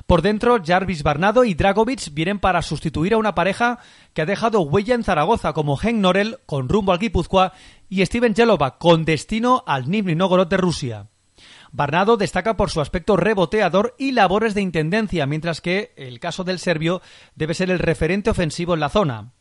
Por dentro, Jarvis Barnado y Dragovic vienen para sustituir a una pareja que ha dejado huella en Zaragoza, como Henk Norel con rumbo al Guipúzcoa y Steven Jelova con destino al Nizhny de Rusia. Barnado destaca por su aspecto reboteador y labores de intendencia, mientras que el caso del serbio debe ser el referente ofensivo en la zona.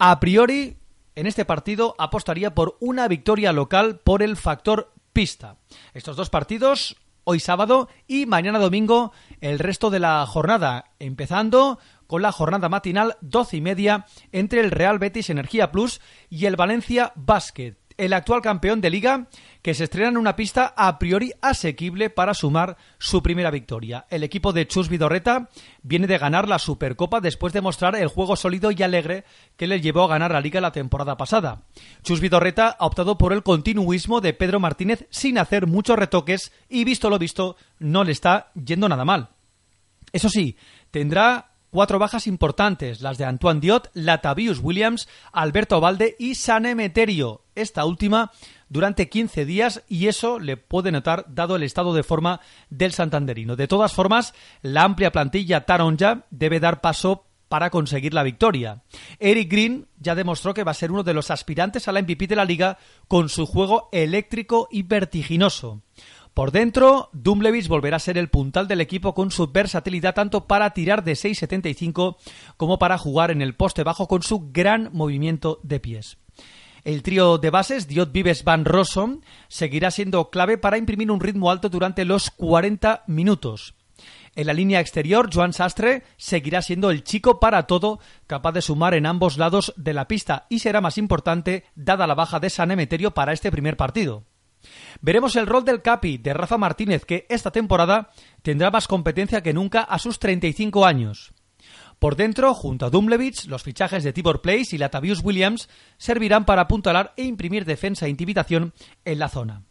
A priori, en este partido apostaría por una victoria local por el factor pista. Estos dos partidos hoy sábado y mañana domingo el resto de la jornada, empezando con la jornada matinal doce y media entre el Real Betis Energía Plus y el Valencia Basket el actual campeón de liga, que se estrena en una pista a priori asequible para sumar su primera victoria. El equipo de Chus Vidorreta viene de ganar la Supercopa después de mostrar el juego sólido y alegre que le llevó a ganar la liga la temporada pasada. Chus Vidorreta ha optado por el continuismo de Pedro Martínez sin hacer muchos retoques y visto lo visto no le está yendo nada mal. Eso sí, tendrá Cuatro bajas importantes, las de Antoine Diot, Latavius Williams, Alberto Valde y San Emeterio, esta última durante 15 días y eso le puede notar dado el estado de forma del santanderino. De todas formas, la amplia plantilla Taronja debe dar paso para conseguir la victoria. Eric Green ya demostró que va a ser uno de los aspirantes a la MVP de la liga con su juego eléctrico y vertiginoso. Por dentro, Dumlevich volverá a ser el puntal del equipo con su versatilidad tanto para tirar de 6.75 como para jugar en el poste bajo con su gran movimiento de pies. El trío de bases, Diot Vives Van Rossum, seguirá siendo clave para imprimir un ritmo alto durante los 40 minutos. En la línea exterior, Joan Sastre seguirá siendo el chico para todo, capaz de sumar en ambos lados de la pista y será más importante dada la baja de San Emeterio para este primer partido. Veremos el rol del Capi de Rafa Martínez, que esta temporada tendrá más competencia que nunca a sus 35 años. Por dentro, junto a Dumlevich, los fichajes de Tibor Place y Latavius Williams servirán para apuntalar e imprimir defensa e intimidación en la zona.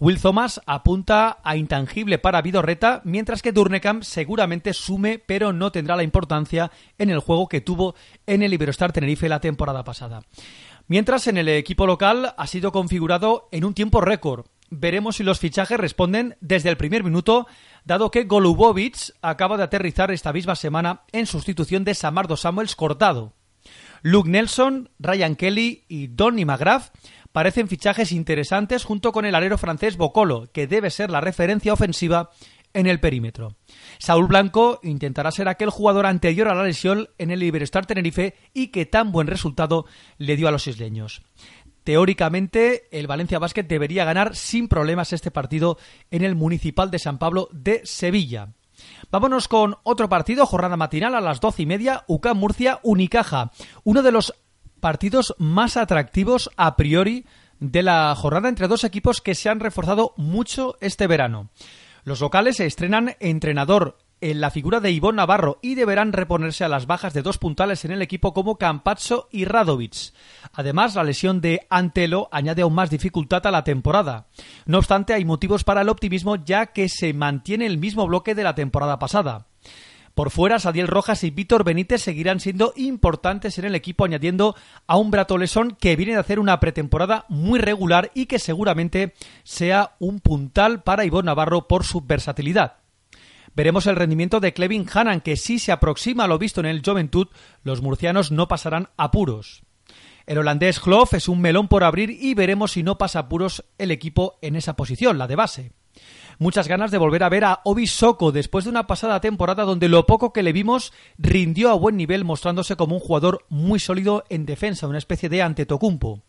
Will Thomas apunta a intangible para Vidorreta, mientras que Durnekam seguramente sume, pero no tendrá la importancia en el juego que tuvo en el Iberostar Tenerife la temporada pasada. Mientras en el equipo local ha sido configurado en un tiempo récord. Veremos si los fichajes responden desde el primer minuto, dado que Golubovic acaba de aterrizar esta misma semana en sustitución de Samardo Samuels cortado. Luke Nelson, Ryan Kelly y Donny McGrath parecen fichajes interesantes junto con el alero francés Bocolo, que debe ser la referencia ofensiva en el perímetro. Saúl Blanco intentará ser aquel jugador anterior a la lesión en el Iberostar Tenerife y que tan buen resultado le dio a los isleños. Teóricamente, el Valencia Basket debería ganar sin problemas este partido en el Municipal de San Pablo de Sevilla. Vámonos con otro partido, jornada matinal a las doce y media, UCAM Murcia Unicaja. Uno de los partidos más atractivos a priori de la jornada entre dos equipos que se han reforzado mucho este verano. Los locales se estrenan entrenador en la figura de Ivón Navarro y deberán reponerse a las bajas de dos puntales en el equipo como Campazzo y Radovic. Además, la lesión de Antelo añade aún más dificultad a la temporada. No obstante, hay motivos para el optimismo ya que se mantiene el mismo bloque de la temporada pasada. Por fuera, Sadiel Rojas y Víctor Benítez seguirán siendo importantes en el equipo, añadiendo a un Bratolesón que viene de hacer una pretemporada muy regular y que seguramente sea un puntal para Ivonne Navarro por su versatilidad. Veremos el rendimiento de Clevin Hannan, que si se aproxima a lo visto en el Juventud, los murcianos no pasarán apuros. El holandés Kloff es un melón por abrir y veremos si no pasa apuros el equipo en esa posición, la de base. Muchas ganas de volver a ver a Obi Soko después de una pasada temporada donde lo poco que le vimos rindió a buen nivel mostrándose como un jugador muy sólido en defensa, una especie de Antetokounmpo.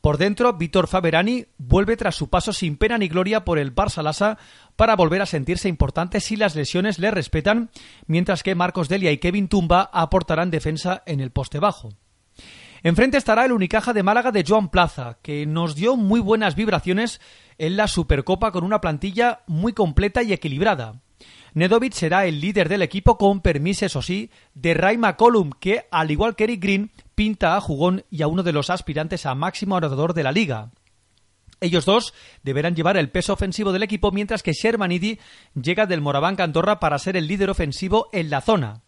Por dentro, Víctor Faberani vuelve tras su paso sin pena ni gloria por el Barça Lassa para volver a sentirse importante si las lesiones le respetan, mientras que Marcos Delia y Kevin Tumba aportarán defensa en el poste bajo. Enfrente estará el Unicaja de Málaga de Joan Plaza, que nos dio muy buenas vibraciones en la Supercopa con una plantilla muy completa y equilibrada. Nedovic será el líder del equipo con permiso, eso sí, de Ray McCollum, que, al igual que Eric Green, pinta a Jugón y a uno de los aspirantes a máximo anotador de la liga. Ellos dos deberán llevar el peso ofensivo del equipo, mientras que Shermanidi llega del Moraván Andorra para ser el líder ofensivo en la zona.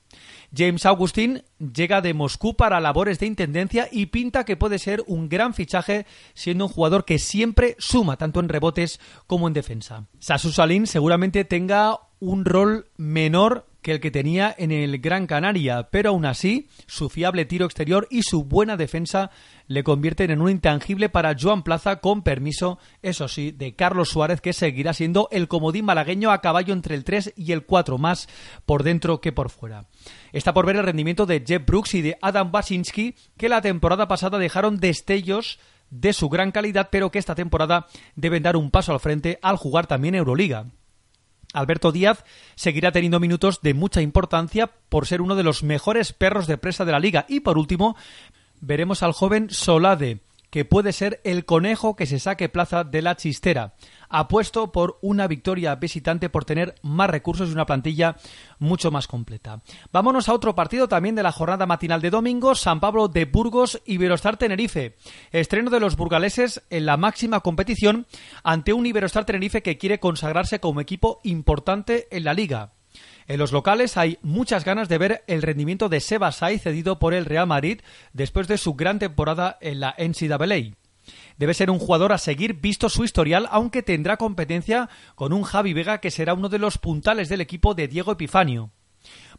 James Augustin llega de Moscú para labores de intendencia y pinta que puede ser un gran fichaje, siendo un jugador que siempre suma tanto en rebotes como en defensa. Sasu Salin seguramente tenga un rol menor que el que tenía en el Gran Canaria, pero aún así su fiable tiro exterior y su buena defensa le convierten en un intangible para Joan Plaza con permiso, eso sí, de Carlos Suárez que seguirá siendo el comodín malagueño a caballo entre el 3 y el 4 más por dentro que por fuera. Está por ver el rendimiento de Jeff Brooks y de Adam Basinski que la temporada pasada dejaron destellos de su gran calidad pero que esta temporada deben dar un paso al frente al jugar también Euroliga. Alberto Díaz seguirá teniendo minutos de mucha importancia por ser uno de los mejores perros de presa de la liga. Y por último, veremos al joven Solade, que puede ser el conejo que se saque plaza de la chistera. Apuesto por una victoria visitante por tener más recursos y una plantilla mucho más completa. Vámonos a otro partido también de la jornada matinal de domingo, San Pablo de Burgos y Iberostar Tenerife. Estreno de los burgaleses en la máxima competición ante un Iberostar Tenerife que quiere consagrarse como equipo importante en la liga. En los locales hay muchas ganas de ver el rendimiento de Sebasai cedido por el Real Madrid después de su gran temporada en la NCAA. Debe ser un jugador a seguir visto su historial, aunque tendrá competencia con un Javi Vega que será uno de los puntales del equipo de Diego Epifanio.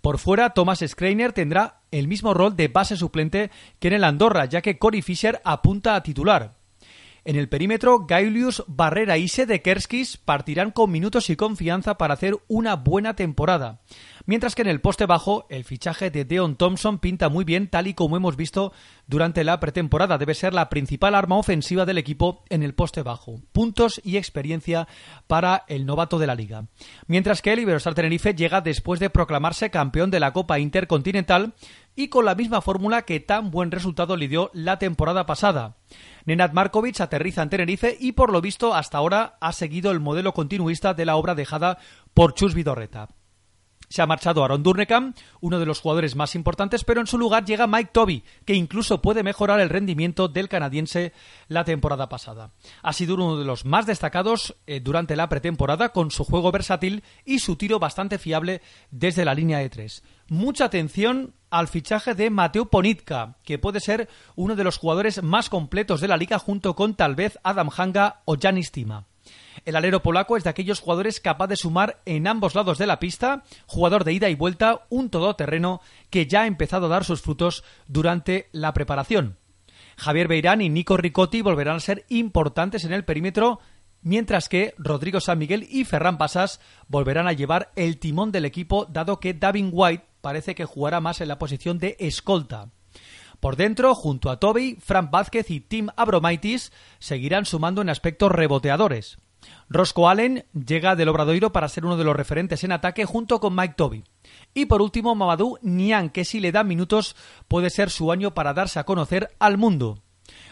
Por fuera, Thomas Schreiner tendrá el mismo rol de base suplente que en el Andorra, ya que Cory Fisher apunta a titular. En el perímetro, Gailius, Barrera y Sedekerskis partirán con minutos y confianza para hacer una buena temporada. Mientras que en el poste bajo, el fichaje de Deon Thompson pinta muy bien, tal y como hemos visto durante la pretemporada. Debe ser la principal arma ofensiva del equipo en el poste bajo. Puntos y experiencia para el novato de la liga. Mientras que el Iberostar Tenerife llega después de proclamarse campeón de la Copa Intercontinental y con la misma fórmula que tan buen resultado le dio la temporada pasada. Nenad Markovic aterriza en Tenerife y por lo visto hasta ahora ha seguido el modelo continuista de la obra dejada por Chus Vidorreta. Se ha marchado Aaron Durnekam, uno de los jugadores más importantes, pero en su lugar llega Mike Toby, que incluso puede mejorar el rendimiento del canadiense la temporada pasada. Ha sido uno de los más destacados eh, durante la pretemporada con su juego versátil y su tiro bastante fiable desde la línea de tres. Mucha atención al fichaje de Mateo Ponitka, que puede ser uno de los jugadores más completos de la liga junto con tal vez Adam Hanga o Janis Tima. El alero polaco es de aquellos jugadores capaz de sumar en ambos lados de la pista, jugador de ida y vuelta, un todoterreno que ya ha empezado a dar sus frutos durante la preparación. Javier Beirán y Nico Ricotti volverán a ser importantes en el perímetro, mientras que Rodrigo San Miguel y Ferran Pasas volverán a llevar el timón del equipo, dado que Davin White parece que jugará más en la posición de escolta. Por dentro, junto a Toby, Frank Vázquez y Tim Abromaitis seguirán sumando en aspectos reboteadores. Roscoe Allen llega del Obradoiro para ser uno de los referentes en ataque junto con Mike Toby. Y por último, Mamadou Nian, que si le da minutos puede ser su año para darse a conocer al mundo.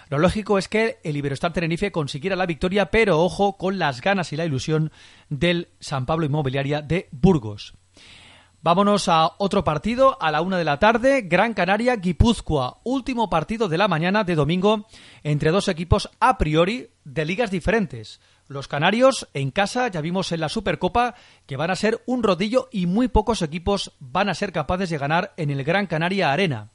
Lo lógico es que el Iberostar Tenerife consiguiera la victoria, pero ojo con las ganas y la ilusión del San Pablo Inmobiliaria de Burgos. Vámonos a otro partido a la una de la tarde, Gran Canaria Guipúzcoa, último partido de la mañana de domingo entre dos equipos a priori de ligas diferentes. Los canarios en casa, ya vimos en la Supercopa, que van a ser un rodillo y muy pocos equipos van a ser capaces de ganar en el Gran Canaria Arena.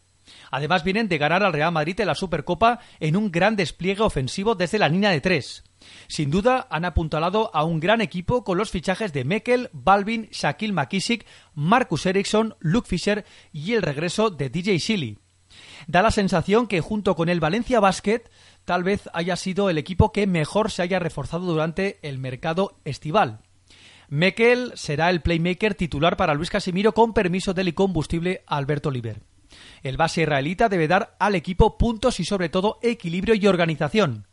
Además vienen de ganar al Real Madrid en la Supercopa en un gran despliegue ofensivo desde la línea de tres. Sin duda han apuntalado a un gran equipo con los fichajes de Mekel, Balvin, Shaquille McKissick, Marcus Ericsson, Luke Fisher y el regreso de DJ Shilly. Da la sensación que junto con el Valencia Basket tal vez haya sido el equipo que mejor se haya reforzado durante el mercado estival. Mekel será el playmaker titular para Luis Casimiro con permiso del combustible Alberto Oliver. El base israelita debe dar al equipo puntos y sobre todo equilibrio y organización.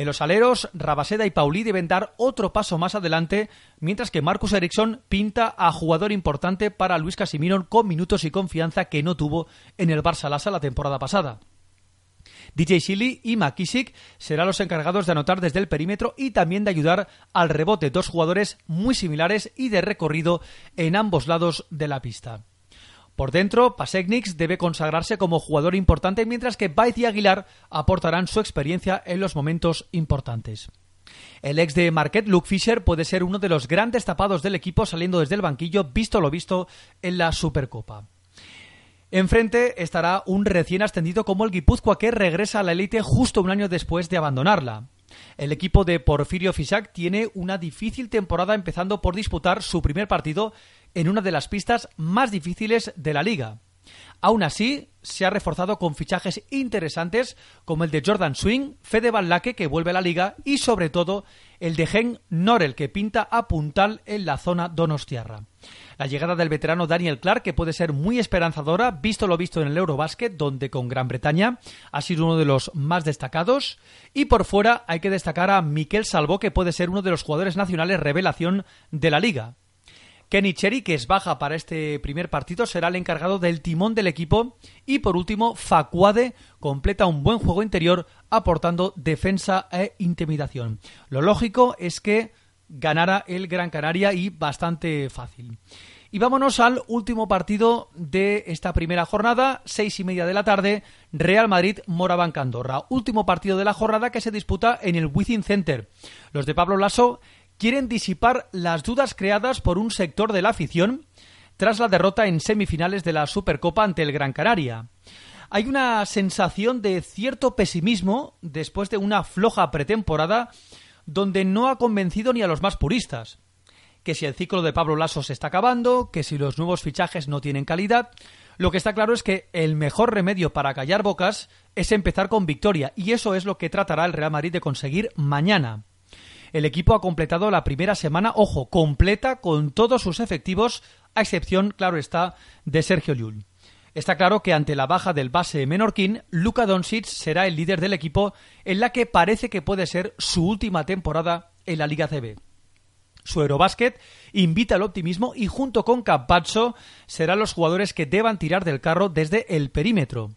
En los aleros, Rabaseda y Pauli deben dar otro paso más adelante, mientras que Marcus Eriksson pinta a jugador importante para Luis Casimiro con minutos y confianza que no tuvo en el Barça Lassa la temporada pasada. DJ Shilly y McKissick serán los encargados de anotar desde el perímetro y también de ayudar al rebote, dos jugadores muy similares y de recorrido en ambos lados de la pista. Por dentro, Pasecniks debe consagrarse como jugador importante, mientras que Baez y Aguilar aportarán su experiencia en los momentos importantes. El ex de Marquette, Luke Fisher, puede ser uno de los grandes tapados del equipo saliendo desde el banquillo, visto lo visto en la Supercopa. Enfrente estará un recién ascendido como el Guipúzcoa que regresa a la élite justo un año después de abandonarla. El equipo de Porfirio Fisac tiene una difícil temporada empezando por disputar su primer partido en una de las pistas más difíciles de la liga. Aún así, se ha reforzado con fichajes interesantes como el de Jordan Swing, Fede Van que vuelve a la liga y sobre todo el de Gen Norel que pinta a puntal en la zona donostiarra. La llegada del veterano Daniel Clark, que puede ser muy esperanzadora, visto lo visto en el Eurobasket, donde con Gran Bretaña ha sido uno de los más destacados. Y por fuera hay que destacar a Miquel Salvo, que puede ser uno de los jugadores nacionales revelación de la liga. Kenny Cherry, que es baja para este primer partido, será el encargado del timón del equipo. Y por último, Facuade completa un buen juego interior, aportando defensa e intimidación. Lo lógico es que ganara el Gran Canaria y bastante fácil. Y vámonos al último partido de esta primera jornada, seis y media de la tarde, Real Madrid Moraván Andorra. Último partido de la jornada que se disputa en el Within Center. Los de Pablo Lasso quieren disipar las dudas creadas por un sector de la afición tras la derrota en semifinales de la Supercopa ante el Gran Canaria. Hay una sensación de cierto pesimismo después de una floja pretemporada donde no ha convencido ni a los más puristas que si el ciclo de Pablo Lasso se está acabando, que si los nuevos fichajes no tienen calidad. Lo que está claro es que el mejor remedio para callar bocas es empezar con victoria, y eso es lo que tratará el Real Madrid de conseguir mañana. El equipo ha completado la primera semana, ojo, completa con todos sus efectivos, a excepción, claro está, de Sergio Llull. Está claro que ante la baja del base menorquín, Luka Doncic será el líder del equipo en la que parece que puede ser su última temporada en la Liga CB. Su Eurobasket invita al optimismo y junto con Campazzo serán los jugadores que deban tirar del carro desde el perímetro.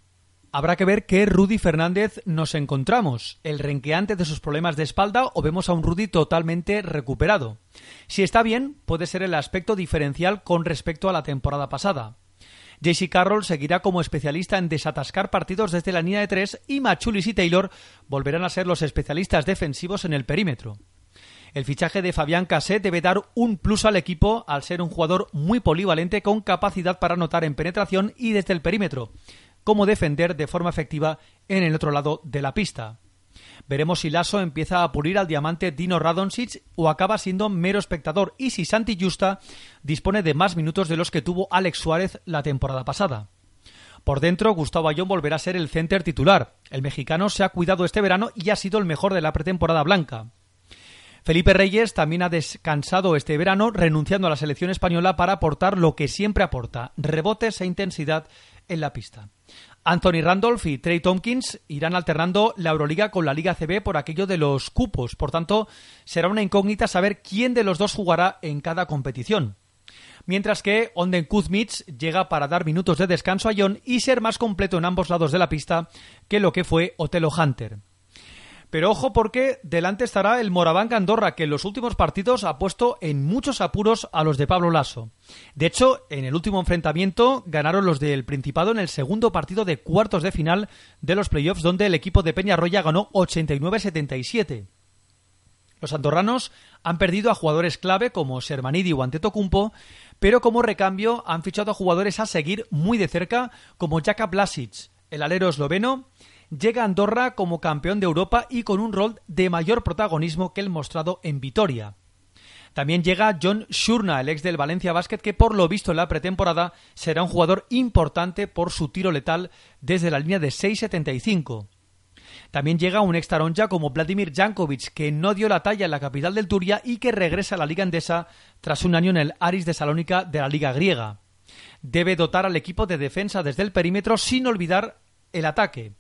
Habrá que ver qué Rudy Fernández nos encontramos, el renqueante de sus problemas de espalda o vemos a un Rudy totalmente recuperado. Si está bien, puede ser el aspecto diferencial con respecto a la temporada pasada. JC Carroll seguirá como especialista en desatascar partidos desde la línea de tres y Machulis y Taylor volverán a ser los especialistas defensivos en el perímetro. El fichaje de Fabián Cassé debe dar un plus al equipo al ser un jugador muy polivalente con capacidad para anotar en penetración y desde el perímetro, como defender de forma efectiva en el otro lado de la pista. Veremos si Lasso empieza a pulir al diamante Dino Radonjic o acaba siendo mero espectador y si Santi Justa dispone de más minutos de los que tuvo Alex Suárez la temporada pasada. Por dentro, Gustavo Ayón volverá a ser el center titular. El mexicano se ha cuidado este verano y ha sido el mejor de la pretemporada blanca. Felipe Reyes también ha descansado este verano, renunciando a la selección española para aportar lo que siempre aporta, rebotes e intensidad en la pista. Anthony Randolph y Trey Tompkins irán alternando la Euroliga con la Liga CB por aquello de los cupos. Por tanto, será una incógnita saber quién de los dos jugará en cada competición. Mientras que Onden Kuzmich llega para dar minutos de descanso a John y ser más completo en ambos lados de la pista que lo que fue Otelo Hunter. Pero ojo porque delante estará el Moraván Andorra, que en los últimos partidos ha puesto en muchos apuros a los de Pablo Lasso. De hecho, en el último enfrentamiento ganaron los del Principado en el segundo partido de cuartos de final de los playoffs, donde el equipo de Peñarroya ganó 89-77. Los andorranos han perdido a jugadores clave como Sermanidi o Antetokounmpo, pero como recambio han fichado a jugadores a seguir muy de cerca como Jaka Blasic, el alero esloveno, llega Andorra como campeón de Europa y con un rol de mayor protagonismo que el mostrado en Vitoria. También llega John Shurna, el ex del Valencia Basket, que por lo visto en la pretemporada será un jugador importante por su tiro letal desde la línea de 6.75. También llega un extaronja como Vladimir Jankovic, que no dio la talla en la capital del Turia y que regresa a la Liga Endesa tras un año en el Aris de Salónica de la Liga griega. Debe dotar al equipo de defensa desde el perímetro sin olvidar el ataque.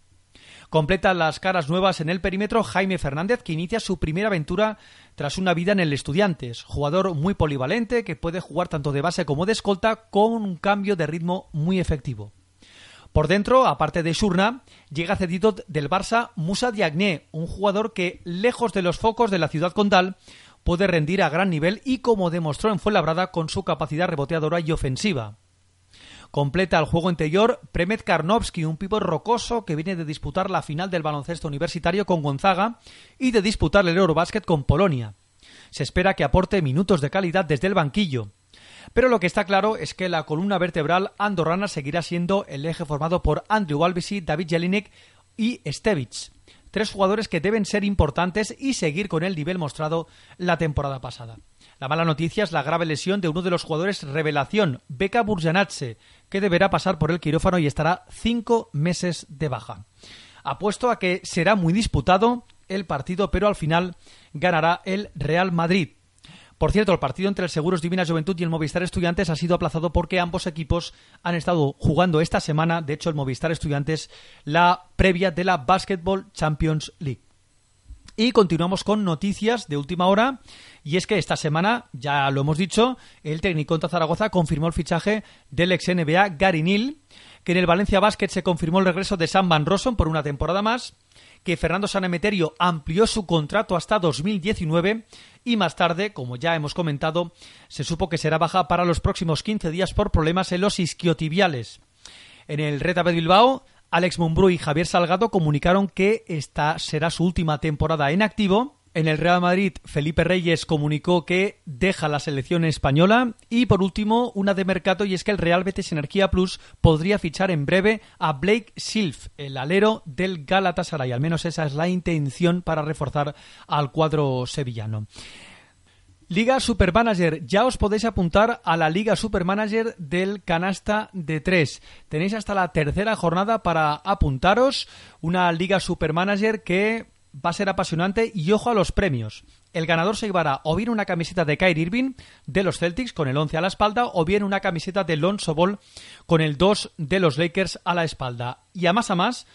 Completa las caras nuevas en el perímetro Jaime Fernández, que inicia su primera aventura tras una vida en el Estudiantes. Jugador muy polivalente que puede jugar tanto de base como de escolta con un cambio de ritmo muy efectivo. Por dentro, aparte de Shurna, llega cedido del Barça Musa Diagné, un jugador que, lejos de los focos de la ciudad condal, puede rendir a gran nivel y como demostró en Fuenlabrada con su capacidad reboteadora y ofensiva. Completa el juego interior Premet Karnovsky, un pivo rocoso que viene de disputar la final del baloncesto universitario con Gonzaga y de disputar el Eurobásquet con Polonia. Se espera que aporte minutos de calidad desde el banquillo. Pero lo que está claro es que la columna vertebral andorrana seguirá siendo el eje formado por Andrew Albisi, David Jelinek y Stevich. Tres jugadores que deben ser importantes y seguir con el nivel mostrado la temporada pasada. La mala noticia es la grave lesión de uno de los jugadores revelación, Beka Burjanatse, que deberá pasar por el quirófano y estará cinco meses de baja. Apuesto a que será muy disputado el partido, pero al final ganará el Real Madrid. Por cierto, el partido entre el Seguros Divina Juventud y el Movistar Estudiantes ha sido aplazado porque ambos equipos han estado jugando esta semana, de hecho el Movistar Estudiantes, la previa de la Basketball Champions League. Y continuamos con noticias de última hora. Y es que esta semana, ya lo hemos dicho, el técnico de Zaragoza confirmó el fichaje del ex NBA Gary Neal, que en el Valencia Basket se confirmó el regreso de Sam Van Rossum por una temporada más, que Fernando Sanemeterio amplió su contrato hasta 2019 y más tarde, como ya hemos comentado, se supo que será baja para los próximos 15 días por problemas en los isquiotibiales. En el Reta Bilbao, Alex Mumbrú y Javier Salgado comunicaron que esta será su última temporada en activo en el Real Madrid, Felipe Reyes comunicó que deja la selección española. Y por último, una de mercado, y es que el Real Betis Energía Plus podría fichar en breve a Blake Silf, el alero del Galatasaray. Al menos esa es la intención para reforzar al cuadro sevillano. Liga Supermanager, ya os podéis apuntar a la Liga Supermanager del canasta de 3. Tenéis hasta la tercera jornada para apuntaros. Una Liga Supermanager que va a ser apasionante y ojo a los premios. El ganador se llevará o bien una camiseta de Kyrie Irving de los Celtics con el 11 a la espalda o bien una camiseta de Lonzo Ball con el 2 de los Lakers a la espalda. Y a más a más,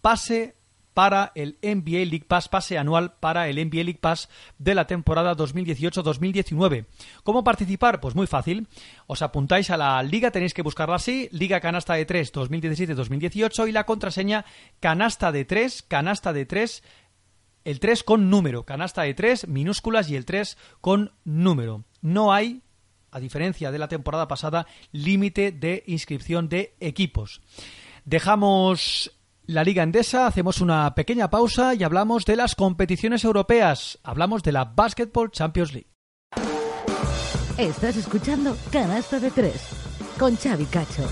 pase para el NBA League Pass, pase anual para el NBA League Pass de la temporada 2018-2019. ¿Cómo participar? Pues muy fácil. Os apuntáis a la liga, tenéis que buscarla así, Liga Canasta de 3 2017-2018 y la contraseña canasta de 3, canasta de 3 el 3 con número, canasta de 3 minúsculas y el 3 con número. No hay, a diferencia de la temporada pasada, límite de inscripción de equipos. Dejamos la Liga Endesa, hacemos una pequeña pausa y hablamos de las competiciones europeas. Hablamos de la Basketball Champions League. Estás escuchando Canasta de 3 con Xavi Cacho.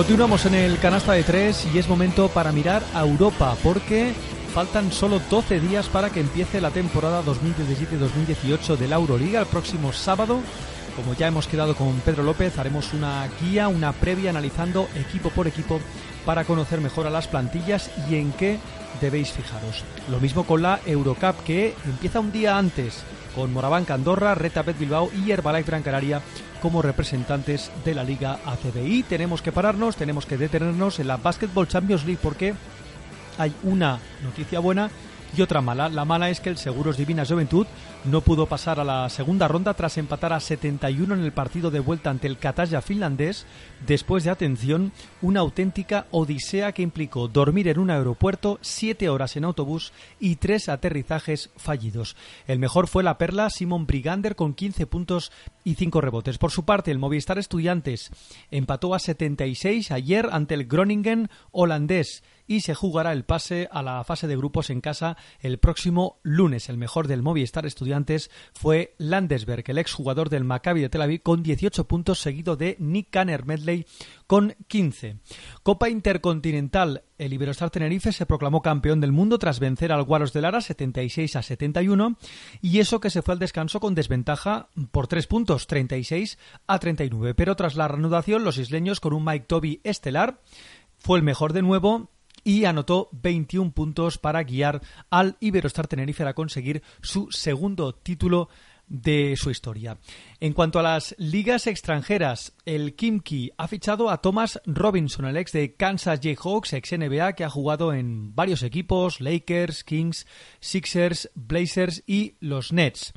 Continuamos en el canasta de tres y es momento para mirar a Europa porque faltan solo 12 días para que empiece la temporada 2017-2018 de la Euroliga el próximo sábado. Como ya hemos quedado con Pedro López, haremos una guía, una previa analizando equipo por equipo para conocer mejor a las plantillas y en qué debéis fijaros. Lo mismo con la Eurocup que empieza un día antes con Morabanca Andorra, Retapet Bilbao y Herbalife Gran Canaria como representantes de la Liga ACBI. Tenemos que pararnos, tenemos que detenernos en la Basketball Champions League porque hay una noticia buena y otra mala. La mala es que el Seguros Divina Juventud no pudo pasar a la segunda ronda tras empatar a 71 en el partido de vuelta ante el Kataya finlandés, después de, atención, una auténtica odisea que implicó dormir en un aeropuerto, siete horas en autobús y tres aterrizajes fallidos. El mejor fue la perla Simon Brigander con 15 puntos y 5 rebotes. Por su parte, el Movistar Estudiantes empató a 76 ayer ante el Groningen holandés y se jugará el pase a la fase de grupos en casa el próximo lunes. El mejor del Movistar Estudiantes fue Landesberg, el exjugador del Maccabi de Tel Aviv, con 18 puntos, seguido de Nick Canner Medley con 15. Copa Intercontinental. El Iberostar Tenerife se proclamó campeón del mundo tras vencer al Guaros de Lara 76 a 71 y eso que se fue al descanso con desventaja por 3 puntos, 36 a 39. Pero tras la reanudación, los isleños con un Mike Toby estelar fue el mejor de nuevo y anotó 21 puntos para guiar al Iberostar Tenerife a conseguir su segundo título de su historia. En cuanto a las ligas extranjeras, el Kimki ha fichado a Thomas Robinson, el ex de Kansas Jayhawks, ex NBA, que ha jugado en varios equipos, Lakers, Kings, Sixers, Blazers y los Nets.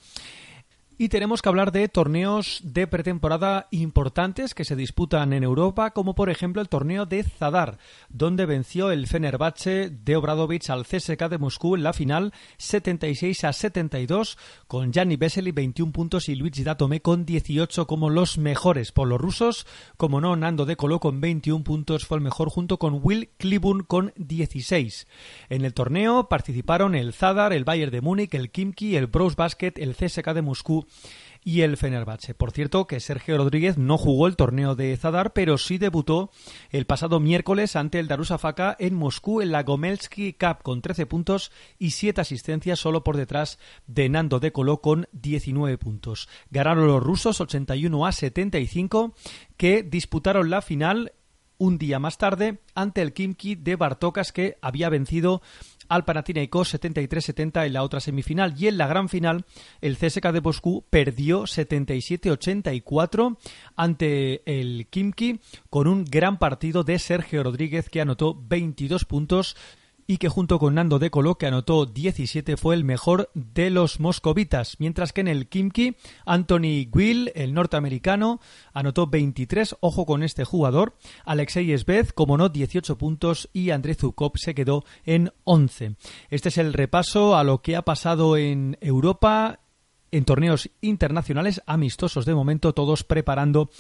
Y tenemos que hablar de torneos de pretemporada importantes que se disputan en Europa, como por ejemplo el torneo de Zadar, donde venció el Fenerbahce de Obradovic al CSK de Moscú en la final 76 a 72, con Gianni Vesely 21 puntos y Luigi Datome con 18 como los mejores por los rusos. Como no, Nando De Colo con 21 puntos fue el mejor junto con Will Cleburne con 16. En el torneo participaron el Zadar, el Bayern de Múnich, el Kimki, el Bros Basket, el CSK de Moscú y el Fenerbahce. Por cierto, que Sergio Rodríguez no jugó el torneo de Zadar, pero sí debutó el pasado miércoles ante el Darussafaka en Moscú en la Gomelsky Cup con 13 puntos y 7 asistencias solo por detrás de Nando de Colo con 19 puntos. Ganaron los rusos 81 a 75 que disputaron la final un día más tarde ante el Kimki de Bartokas que había vencido al Panathinaikos 73-70 en la otra semifinal. Y en la gran final el CSK de Moscú perdió 77-84 ante el Kimki con un gran partido de Sergio Rodríguez que anotó 22 puntos y que junto con Nando De Colo, que anotó 17, fue el mejor de los moscovitas, mientras que en el Kimki, Anthony Will, el norteamericano, anotó 23, ojo con este jugador, Alexei Esbez, como no, 18 puntos y André Zukov se quedó en 11. Este es el repaso a lo que ha pasado en Europa en torneos internacionales amistosos de momento, todos preparando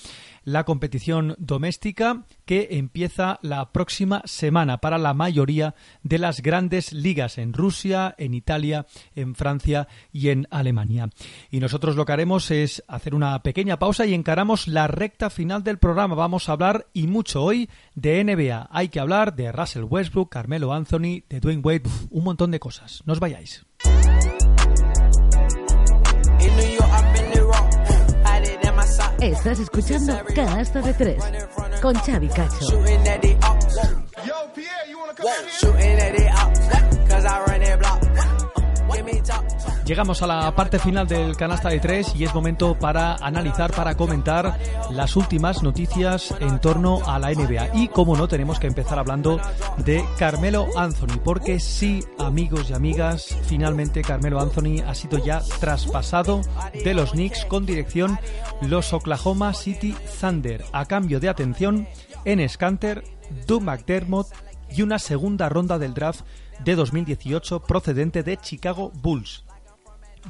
la competición doméstica que empieza la próxima semana para la mayoría de las grandes ligas en Rusia, en Italia, en Francia y en Alemania. Y nosotros lo que haremos es hacer una pequeña pausa y encaramos la recta final del programa. Vamos a hablar y mucho hoy de NBA. Hay que hablar de Russell Westbrook, Carmelo Anthony, de Dwayne Wade, un montón de cosas. No os vayáis. Estás escuchando Canasta de Tres con Xavi Cacho. Llegamos a la parte final del canasta de tres y es momento para analizar, para comentar las últimas noticias en torno a la NBA. Y como no, tenemos que empezar hablando de Carmelo Anthony, porque sí, amigos y amigas, finalmente Carmelo Anthony ha sido ya traspasado de los Knicks con dirección los Oklahoma City Thunder, a cambio de atención en Scanter, Doug McDermott y una segunda ronda del draft de 2018 procedente de Chicago Bulls.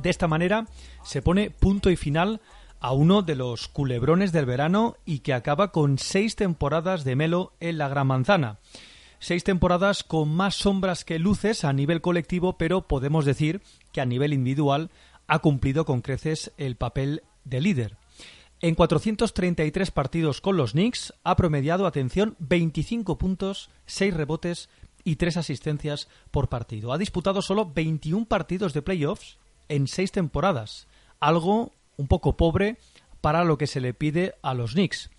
De esta manera se pone punto y final a uno de los culebrones del verano y que acaba con seis temporadas de Melo en la Gran Manzana. Seis temporadas con más sombras que luces a nivel colectivo, pero podemos decir que a nivel individual ha cumplido con creces el papel de líder. En 433 partidos con los Knicks ha promediado, atención, 25 puntos, 6 rebotes y 3 asistencias por partido. Ha disputado solo 21 partidos de playoffs en seis temporadas, algo un poco pobre para lo que se le pide a los Knicks.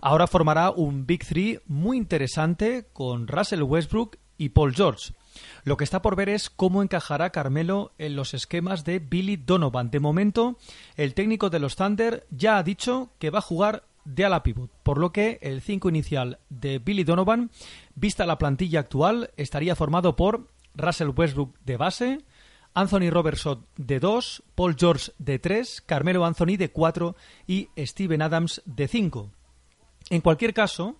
Ahora formará un Big Three muy interesante con Russell Westbrook y Paul George. Lo que está por ver es cómo encajará Carmelo en los esquemas de Billy Donovan. De momento, el técnico de los Thunder ya ha dicho que va a jugar de ala pivot, por lo que el 5 inicial de Billy Donovan, vista la plantilla actual, estaría formado por Russell Westbrook de base, Anthony Robertson de 2, Paul George de 3, Carmelo Anthony de 4 y Steven Adams de 5. En cualquier caso,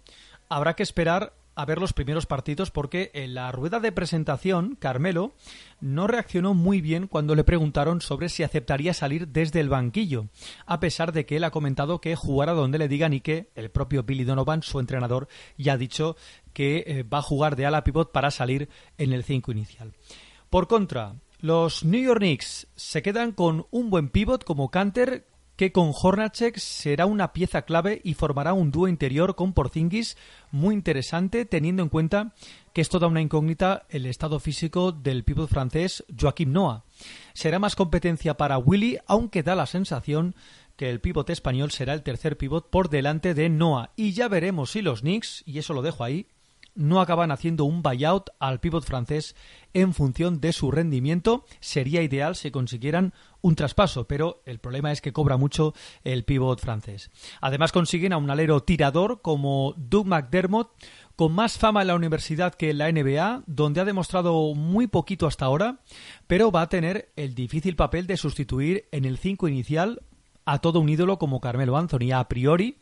habrá que esperar a ver los primeros partidos porque en la rueda de presentación Carmelo no reaccionó muy bien cuando le preguntaron sobre si aceptaría salir desde el banquillo, a pesar de que él ha comentado que jugará donde le digan y que el propio Billy Donovan, su entrenador, ya ha dicho que eh, va a jugar de ala pivot para salir en el 5 inicial. Por contra, los New York Knicks se quedan con un buen pivot como Canter, que con Hornacek será una pieza clave y formará un dúo interior con Porzingis muy interesante, teniendo en cuenta que es toda una incógnita el estado físico del pívot francés Joaquim Noah. Será más competencia para Willy, aunque da la sensación que el pívot español será el tercer pívot por delante de Noah. Y ya veremos si los Knicks, y eso lo dejo ahí, no acaban haciendo un buyout al pívot francés en función de su rendimiento. Sería ideal si consiguieran un traspaso, pero el problema es que cobra mucho el pívot francés. Además consiguen a un alero tirador como Doug McDermott, con más fama en la universidad que en la NBA, donde ha demostrado muy poquito hasta ahora, pero va a tener el difícil papel de sustituir en el 5 inicial a todo un ídolo como Carmelo Anthony. A priori,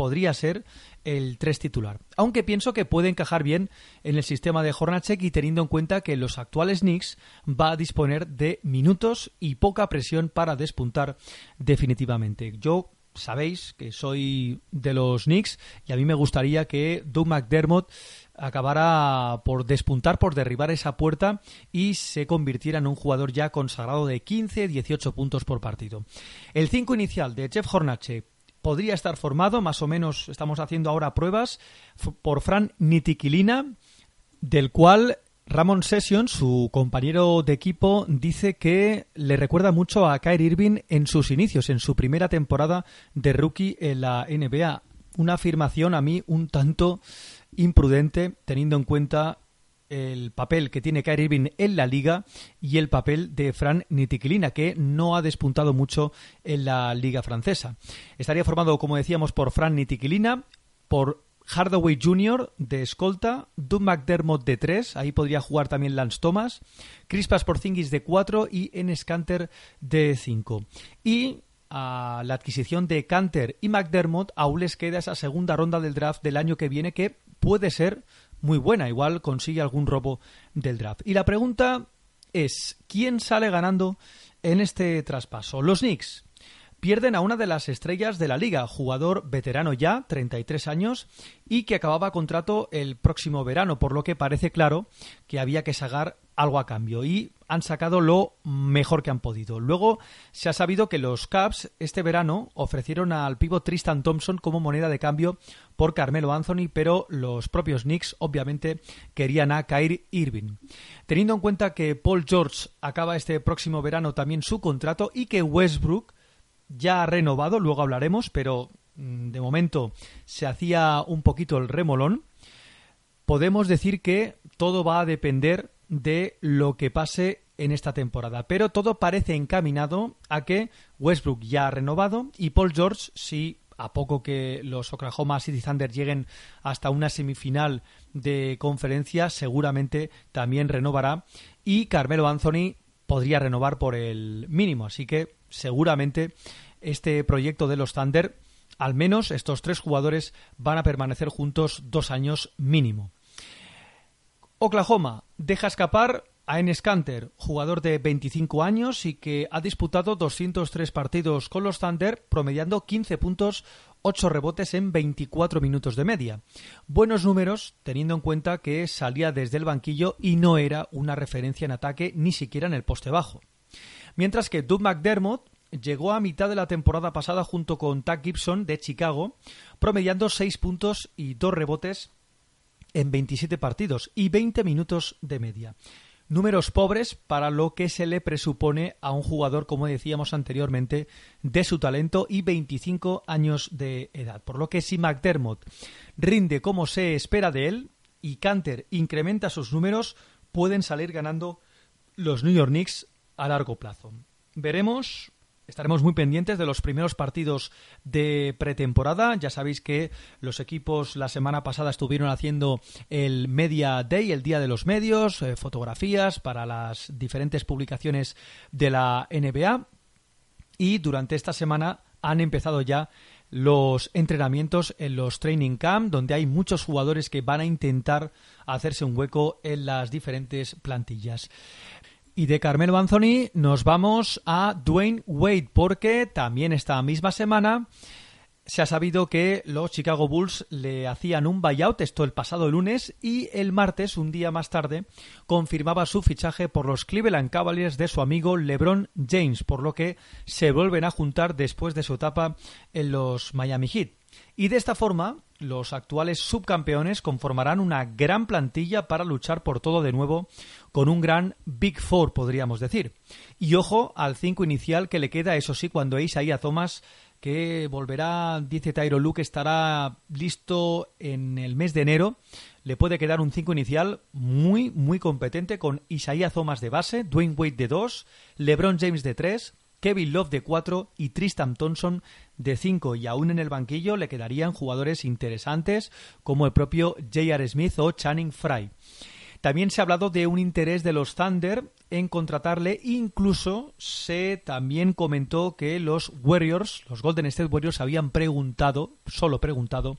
podría ser el 3 titular. Aunque pienso que puede encajar bien en el sistema de Hornacek y teniendo en cuenta que los actuales Knicks va a disponer de minutos y poca presión para despuntar definitivamente. Yo sabéis que soy de los Knicks y a mí me gustaría que Doug McDermott acabara por despuntar, por derribar esa puerta y se convirtiera en un jugador ya consagrado de 15-18 puntos por partido. El 5 inicial de Jeff Hornacek podría estar formado, más o menos estamos haciendo ahora pruebas, por Fran Nitiquilina, del cual Ramon Session, su compañero de equipo, dice que le recuerda mucho a Kyrie Irving en sus inicios, en su primera temporada de rookie en la NBA. Una afirmación a mí un tanto imprudente, teniendo en cuenta el papel que tiene Kyrie Irving en la liga y el papel de Fran Nitiquilina, que no ha despuntado mucho en la liga francesa. Estaría formado, como decíamos, por Fran Nitiquilina, por Hardaway Jr. de escolta, Doug McDermott de 3, ahí podría jugar también Lance Thomas, Crispas Porzingis de 4 y Enes Canter de 5. Y a la adquisición de Canter y McDermott aún les queda esa segunda ronda del draft del año que viene que puede ser muy buena, igual consigue algún robo del draft. Y la pregunta es, ¿quién sale ganando en este traspaso? Los Knicks pierden a una de las estrellas de la liga, jugador veterano ya, 33 años, y que acababa contrato el próximo verano, por lo que parece claro que había que sacar algo a cambio y han sacado lo mejor que han podido. Luego se ha sabido que los Cubs este verano ofrecieron al pívot Tristan Thompson como moneda de cambio por Carmelo Anthony, pero los propios Knicks obviamente querían a Kyrie Irving. Teniendo en cuenta que Paul George acaba este próximo verano también su contrato y que Westbrook ya ha renovado, luego hablaremos, pero mm, de momento se hacía un poquito el remolón. Podemos decir que todo va a depender de lo que pase en esta temporada. Pero todo parece encaminado a que Westbrook ya ha renovado y Paul George, si a poco que los Oklahoma City Thunder lleguen hasta una semifinal de conferencia, seguramente también renovará. Y Carmelo Anthony podría renovar por el mínimo. Así que seguramente este proyecto de los Thunder, al menos estos tres jugadores van a permanecer juntos dos años mínimo. Oklahoma deja escapar a Enes Kanter, jugador de 25 años y que ha disputado 203 partidos con los Thunder, promediando 15 puntos, 8 rebotes en 24 minutos de media. Buenos números, teniendo en cuenta que salía desde el banquillo y no era una referencia en ataque ni siquiera en el poste bajo. Mientras que Doug McDermott llegó a mitad de la temporada pasada junto con Tuck Gibson de Chicago, promediando 6 puntos y 2 rebotes en 27 partidos y 20 minutos de media. Números pobres para lo que se le presupone a un jugador, como decíamos anteriormente, de su talento y 25 años de edad. Por lo que si McDermott rinde como se espera de él y Canter incrementa sus números, pueden salir ganando los New York Knicks a largo plazo. Veremos Estaremos muy pendientes de los primeros partidos de pretemporada. Ya sabéis que los equipos la semana pasada estuvieron haciendo el Media Day, el Día de los Medios, eh, fotografías para las diferentes publicaciones de la NBA. Y durante esta semana han empezado ya los entrenamientos en los training camp, donde hay muchos jugadores que van a intentar hacerse un hueco en las diferentes plantillas. Y de Carmelo Anthony nos vamos a Dwayne Wade, porque también esta misma semana se ha sabido que los Chicago Bulls le hacían un buyout, esto el pasado lunes, y el martes, un día más tarde, confirmaba su fichaje por los Cleveland Cavaliers de su amigo LeBron James, por lo que se vuelven a juntar después de su etapa en los Miami Heat. Y de esta forma, los actuales subcampeones conformarán una gran plantilla para luchar por todo de nuevo con un gran Big Four, podríamos decir. Y ojo al 5 inicial que le queda, eso sí, cuando Isaiah Thomas que volverá, dice Tyro Luke, estará listo en el mes de enero. Le puede quedar un 5 inicial muy, muy competente con Isaiah Thomas de base, Dwayne Wade de 2, LeBron James de 3, Kevin Love de 4 y Tristan Thompson de 5. Y aún en el banquillo le quedarían jugadores interesantes como el propio J.R. Smith o Channing Frye. También se ha hablado de un interés de los Thunder en contratarle. Incluso se también comentó que los Warriors, los Golden State Warriors, habían preguntado, solo preguntado,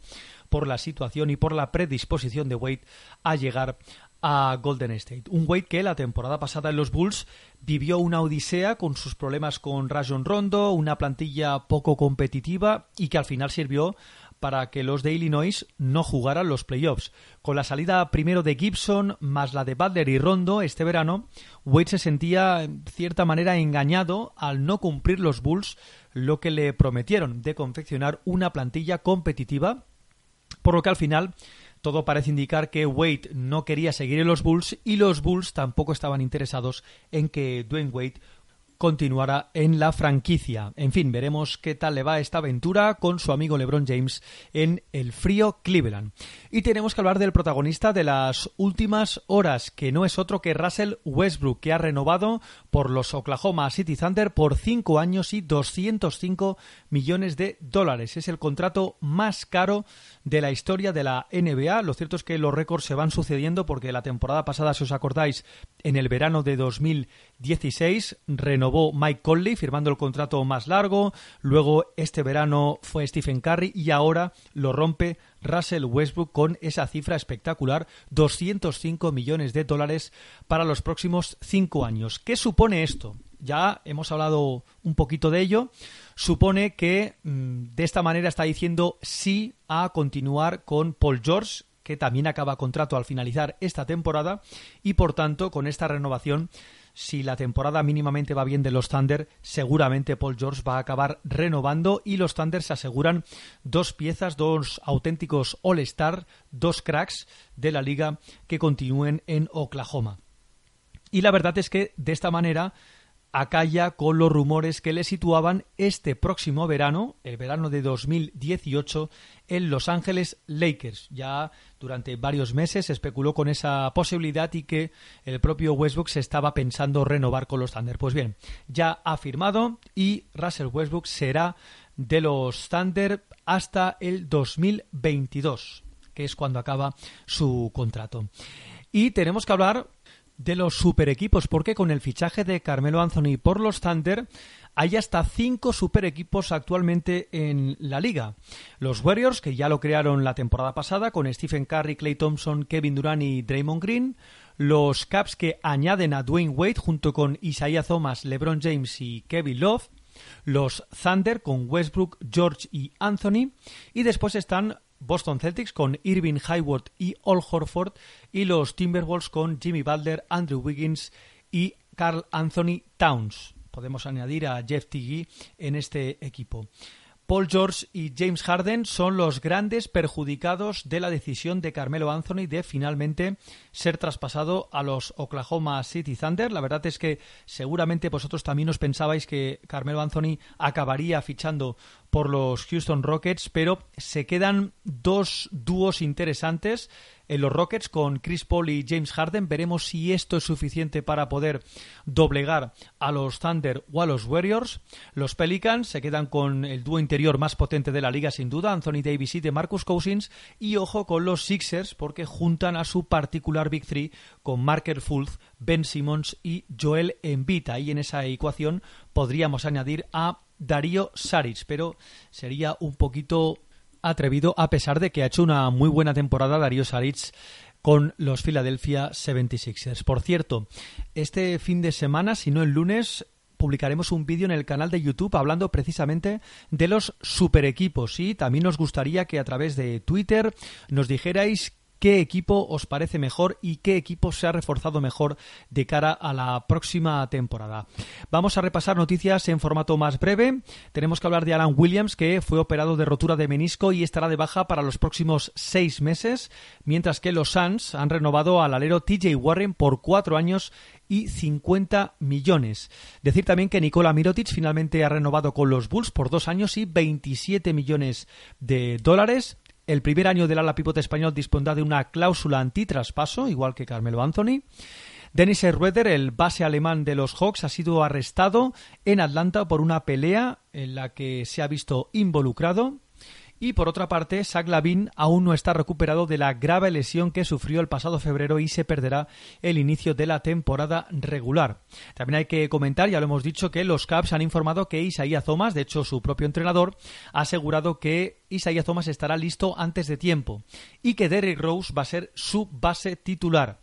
por la situación y por la predisposición de Wade a llegar a Golden State. Un Wade que la temporada pasada en los Bulls vivió una odisea con sus problemas con Rajon Rondo, una plantilla poco competitiva y que al final sirvió para que los de Illinois no jugaran los playoffs. Con la salida primero de Gibson más la de Butler y Rondo este verano, Wade se sentía en cierta manera engañado al no cumplir los Bulls lo que le prometieron de confeccionar una plantilla competitiva, por lo que al final todo parece indicar que Wade no quería seguir en los Bulls y los Bulls tampoco estaban interesados en que Dwayne Wade continuará en la franquicia. En fin, veremos qué tal le va esta aventura con su amigo LeBron James en el frío Cleveland. Y tenemos que hablar del protagonista de las últimas horas, que no es otro que Russell Westbrook, que ha renovado por los Oklahoma City Thunder por 5 años y 205 millones de dólares. Es el contrato más caro de la historia de la NBA. Lo cierto es que los récords se van sucediendo porque la temporada pasada, si os acordáis, en el verano de 2016 renovó Mike Conley firmando el contrato más largo, luego este verano fue Stephen Curry y ahora lo rompe Russell Westbrook con esa cifra espectacular, 205 millones de dólares para los próximos cinco años. ¿Qué supone esto? Ya hemos hablado un poquito de ello. Supone que mm, de esta manera está diciendo sí a continuar con Paul George, que también acaba contrato al finalizar esta temporada y por tanto con esta renovación si la temporada mínimamente va bien de los Thunder, seguramente Paul George va a acabar renovando y los Thunder se aseguran dos piezas, dos auténticos All-Star, dos cracks de la liga que continúen en Oklahoma. Y la verdad es que de esta manera acalla con los rumores que le situaban este próximo verano, el verano de 2018, en Los Ángeles Lakers. Ya durante varios meses se especuló con esa posibilidad y que el propio Westbrook se estaba pensando renovar con los Thunder. Pues bien, ya ha firmado y Russell Westbrook será de los Thunder hasta el 2022, que es cuando acaba su contrato. Y tenemos que hablar de los super equipos, porque con el fichaje de Carmelo Anthony por los Thunder hay hasta cinco super equipos actualmente en la liga. Los Warriors, que ya lo crearon la temporada pasada con Stephen Curry, Clay Thompson, Kevin Durant y Draymond Green. Los Caps que añaden a Dwayne Wade junto con Isaiah Thomas, LeBron James y Kevin Love. Los Thunder con Westbrook, George y Anthony. Y después están Boston Celtics con Irving Hayward y Al Horford y los Timberwolves con Jimmy Butler, Andrew Wiggins y Carl Anthony Towns. Podemos añadir a Jeff Tiggy en este equipo. Paul George y James Harden son los grandes perjudicados de la decisión de Carmelo Anthony de finalmente ser traspasado a los Oklahoma City Thunder. La verdad es que seguramente vosotros también os pensabais que Carmelo Anthony acabaría fichando por los Houston Rockets, pero se quedan dos dúos interesantes en los Rockets con Chris Paul y James Harden. Veremos si esto es suficiente para poder doblegar a los Thunder o a los Warriors. Los Pelicans se quedan con el dúo interior más potente de la liga, sin duda, Anthony Davis y de Marcus Cousins. Y ojo con los Sixers, porque juntan a su particular Big Three con Marker Fultz, Ben Simmons y Joel Embiid. Ahí en esa ecuación podríamos añadir a Darío Saric, pero sería un poquito atrevido a pesar de que ha hecho una muy buena temporada Darío Saric con los Philadelphia 76ers. Por cierto, este fin de semana, si no el lunes, publicaremos un vídeo en el canal de YouTube hablando precisamente de los super equipos y también nos gustaría que a través de Twitter nos dijerais qué equipo os parece mejor y qué equipo se ha reforzado mejor de cara a la próxima temporada. Vamos a repasar noticias en formato más breve. Tenemos que hablar de Alan Williams, que fue operado de rotura de menisco y estará de baja para los próximos seis meses, mientras que los Suns han renovado al alero TJ Warren por cuatro años y 50 millones. Decir también que Nikola Mirotic finalmente ha renovado con los Bulls por dos años y 27 millones de dólares. El primer año del ala pivote español dispondrá de una cláusula antitraspaso, igual que Carmelo Anthony. Dennis Schroeder, el base alemán de los Hawks, ha sido arrestado en Atlanta por una pelea en la que se ha visto involucrado. Y por otra parte, Zach Lavin aún no está recuperado de la grave lesión que sufrió el pasado febrero y se perderá el inicio de la temporada regular. También hay que comentar, ya lo hemos dicho, que los Caps han informado que Isaiah Thomas, de hecho su propio entrenador, ha asegurado que Isaiah Thomas estará listo antes de tiempo y que Derrick Rose va a ser su base titular.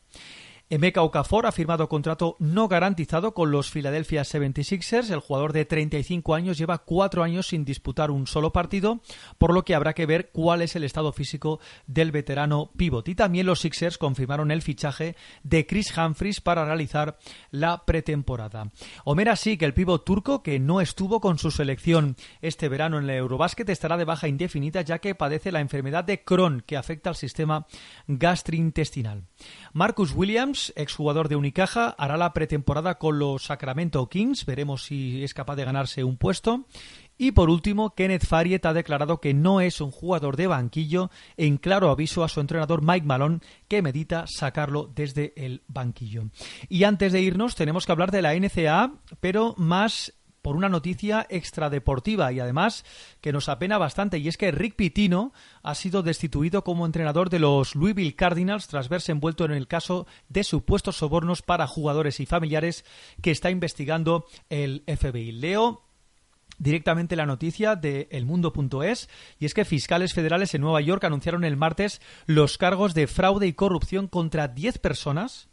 Emeka Okafor ha firmado contrato no garantizado con los Philadelphia 76ers. El jugador de 35 años lleva cuatro años sin disputar un solo partido, por lo que habrá que ver cuál es el estado físico del veterano pivot. Y también los Sixers confirmaron el fichaje de Chris Humphries para realizar la pretemporada. Omer que el pivot turco, que no estuvo con su selección este verano en el Eurobásquet, estará de baja indefinida ya que padece la enfermedad de Crohn, que afecta al sistema gastrointestinal. Marcus Williams, exjugador de Unicaja, hará la pretemporada con los Sacramento Kings. Veremos si es capaz de ganarse un puesto. Y por último, Kenneth Fariet ha declarado que no es un jugador de banquillo, en claro aviso a su entrenador Mike Malone, que medita sacarlo desde el banquillo. Y antes de irnos, tenemos que hablar de la NCAA, pero más por una noticia extradeportiva y además que nos apena bastante y es que Rick Pitino ha sido destituido como entrenador de los Louisville Cardinals tras verse envuelto en el caso de supuestos sobornos para jugadores y familiares que está investigando el FBI. Leo directamente la noticia de elmundo.es y es que fiscales federales en Nueva York anunciaron el martes los cargos de fraude y corrupción contra 10 personas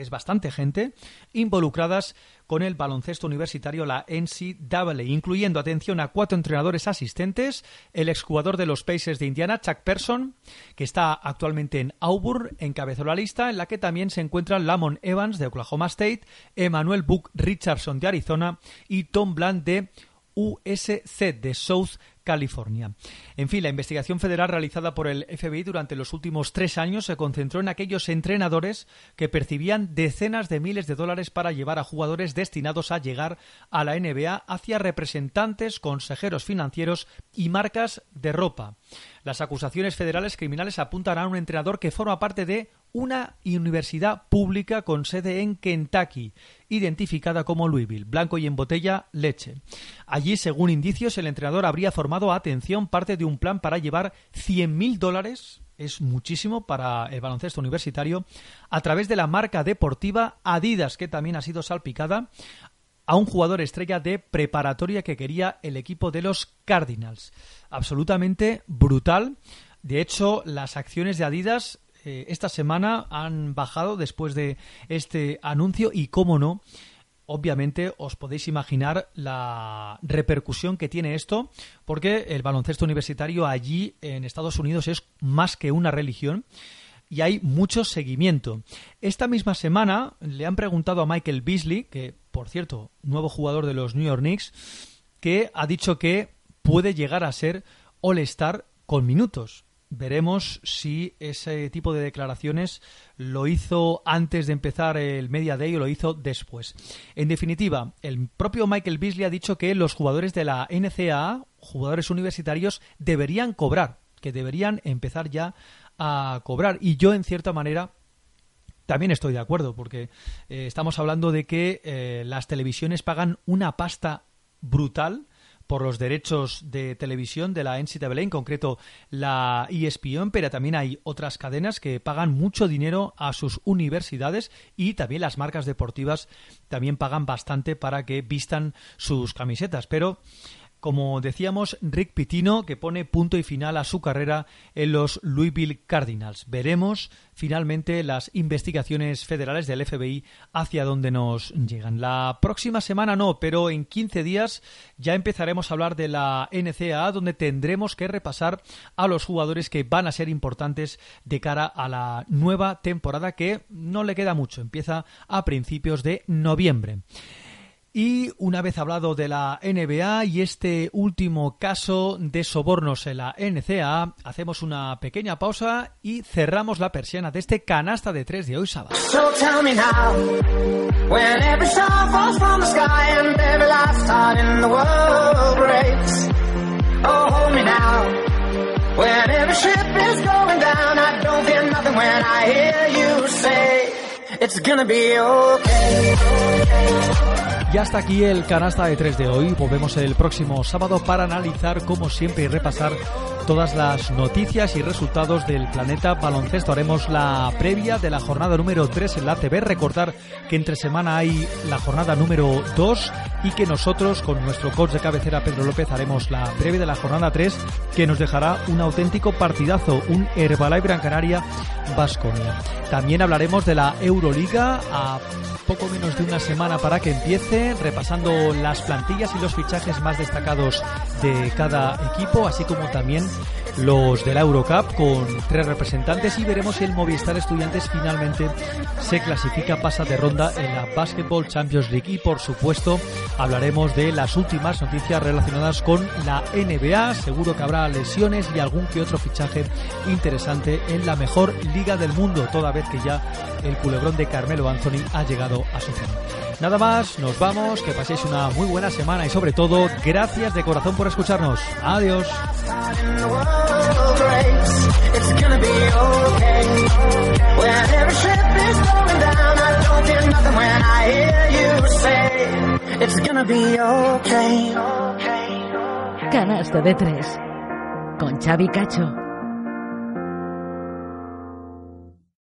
es bastante gente, involucradas con el baloncesto universitario, la NCAA, incluyendo, atención, a cuatro entrenadores asistentes, el exjugador de los Pacers de Indiana, Chuck Person, que está actualmente en Auburn, encabezó la lista, en la que también se encuentran Lamont Evans de Oklahoma State, Emmanuel Book Richardson de Arizona y Tom Bland de USC de South California. En fin, la investigación federal realizada por el FBI durante los últimos tres años se concentró en aquellos entrenadores que percibían decenas de miles de dólares para llevar a jugadores destinados a llegar a la NBA hacia representantes, consejeros financieros y marcas de ropa. Las acusaciones federales criminales apuntan a un entrenador que forma parte de una universidad pública con sede en Kentucky, identificada como Louisville, blanco y en botella leche. Allí, según indicios, el entrenador habría formado, atención, parte de un plan para llevar 100.000 dólares es muchísimo para el baloncesto universitario, a través de la marca deportiva Adidas, que también ha sido salpicada, a un jugador estrella de preparatoria que quería el equipo de los Cardinals. Absolutamente brutal. De hecho, las acciones de Adidas eh, esta semana han bajado después de este anuncio y, cómo no, obviamente os podéis imaginar la repercusión que tiene esto, porque el baloncesto universitario allí en Estados Unidos es más que una religión y hay mucho seguimiento. Esta misma semana le han preguntado a Michael Beasley, que por cierto, nuevo jugador de los New York Knicks, que ha dicho que puede llegar a ser All-Star con minutos. Veremos si ese tipo de declaraciones lo hizo antes de empezar el Media Day o lo hizo después. En definitiva, el propio Michael Beasley ha dicho que los jugadores de la NCAA, jugadores universitarios, deberían cobrar, que deberían empezar ya a cobrar. Y yo, en cierta manera, también estoy de acuerdo, porque eh, estamos hablando de que eh, las televisiones pagan una pasta brutal por los derechos de televisión de la NCAA, en concreto la ESPN, pero también hay otras cadenas que pagan mucho dinero a sus universidades y también las marcas deportivas también pagan bastante para que vistan sus camisetas. Pero como decíamos, Rick Pitino, que pone punto y final a su carrera en los Louisville Cardinals. Veremos finalmente las investigaciones federales del FBI hacia dónde nos llegan. La próxima semana no, pero en 15 días ya empezaremos a hablar de la NCAA, donde tendremos que repasar a los jugadores que van a ser importantes de cara a la nueva temporada que no le queda mucho, empieza a principios de noviembre. Y una vez hablado de la NBA y este último caso de sobornos en la NCAA, hacemos una pequeña pausa y cerramos la persiana de este canasta de tres de hoy sábado. Y hasta aquí el canasta de 3 de hoy. Volvemos el próximo sábado para analizar, como siempre, y repasar todas las noticias y resultados del planeta baloncesto. Haremos la previa de la jornada número 3 en la TV. Recordar que entre semana hay la jornada número 2 y que nosotros, con nuestro coach de cabecera Pedro López, haremos la previa de la jornada 3 que nos dejará un auténtico partidazo, un Herbalife Gran Canaria Basconia. También hablaremos de la Euroliga a poco menos de una semana para que empiece, repasando las plantillas y los fichajes más destacados de cada equipo, así como también los de la Eurocup con tres representantes y veremos si el Movistar Estudiantes finalmente se clasifica, pasa de ronda en la Basketball Champions League. Y por supuesto hablaremos de las últimas noticias relacionadas con la NBA, seguro que habrá lesiones y algún que otro fichaje interesante en la mejor liga del mundo, toda vez que ya el culebrón de Carmelo Anthony ha llegado Nada más, nos vamos, que paséis una muy buena semana y sobre todo, gracias de corazón por escucharnos. Adiós. Canasta de tres con Xavi Cacho.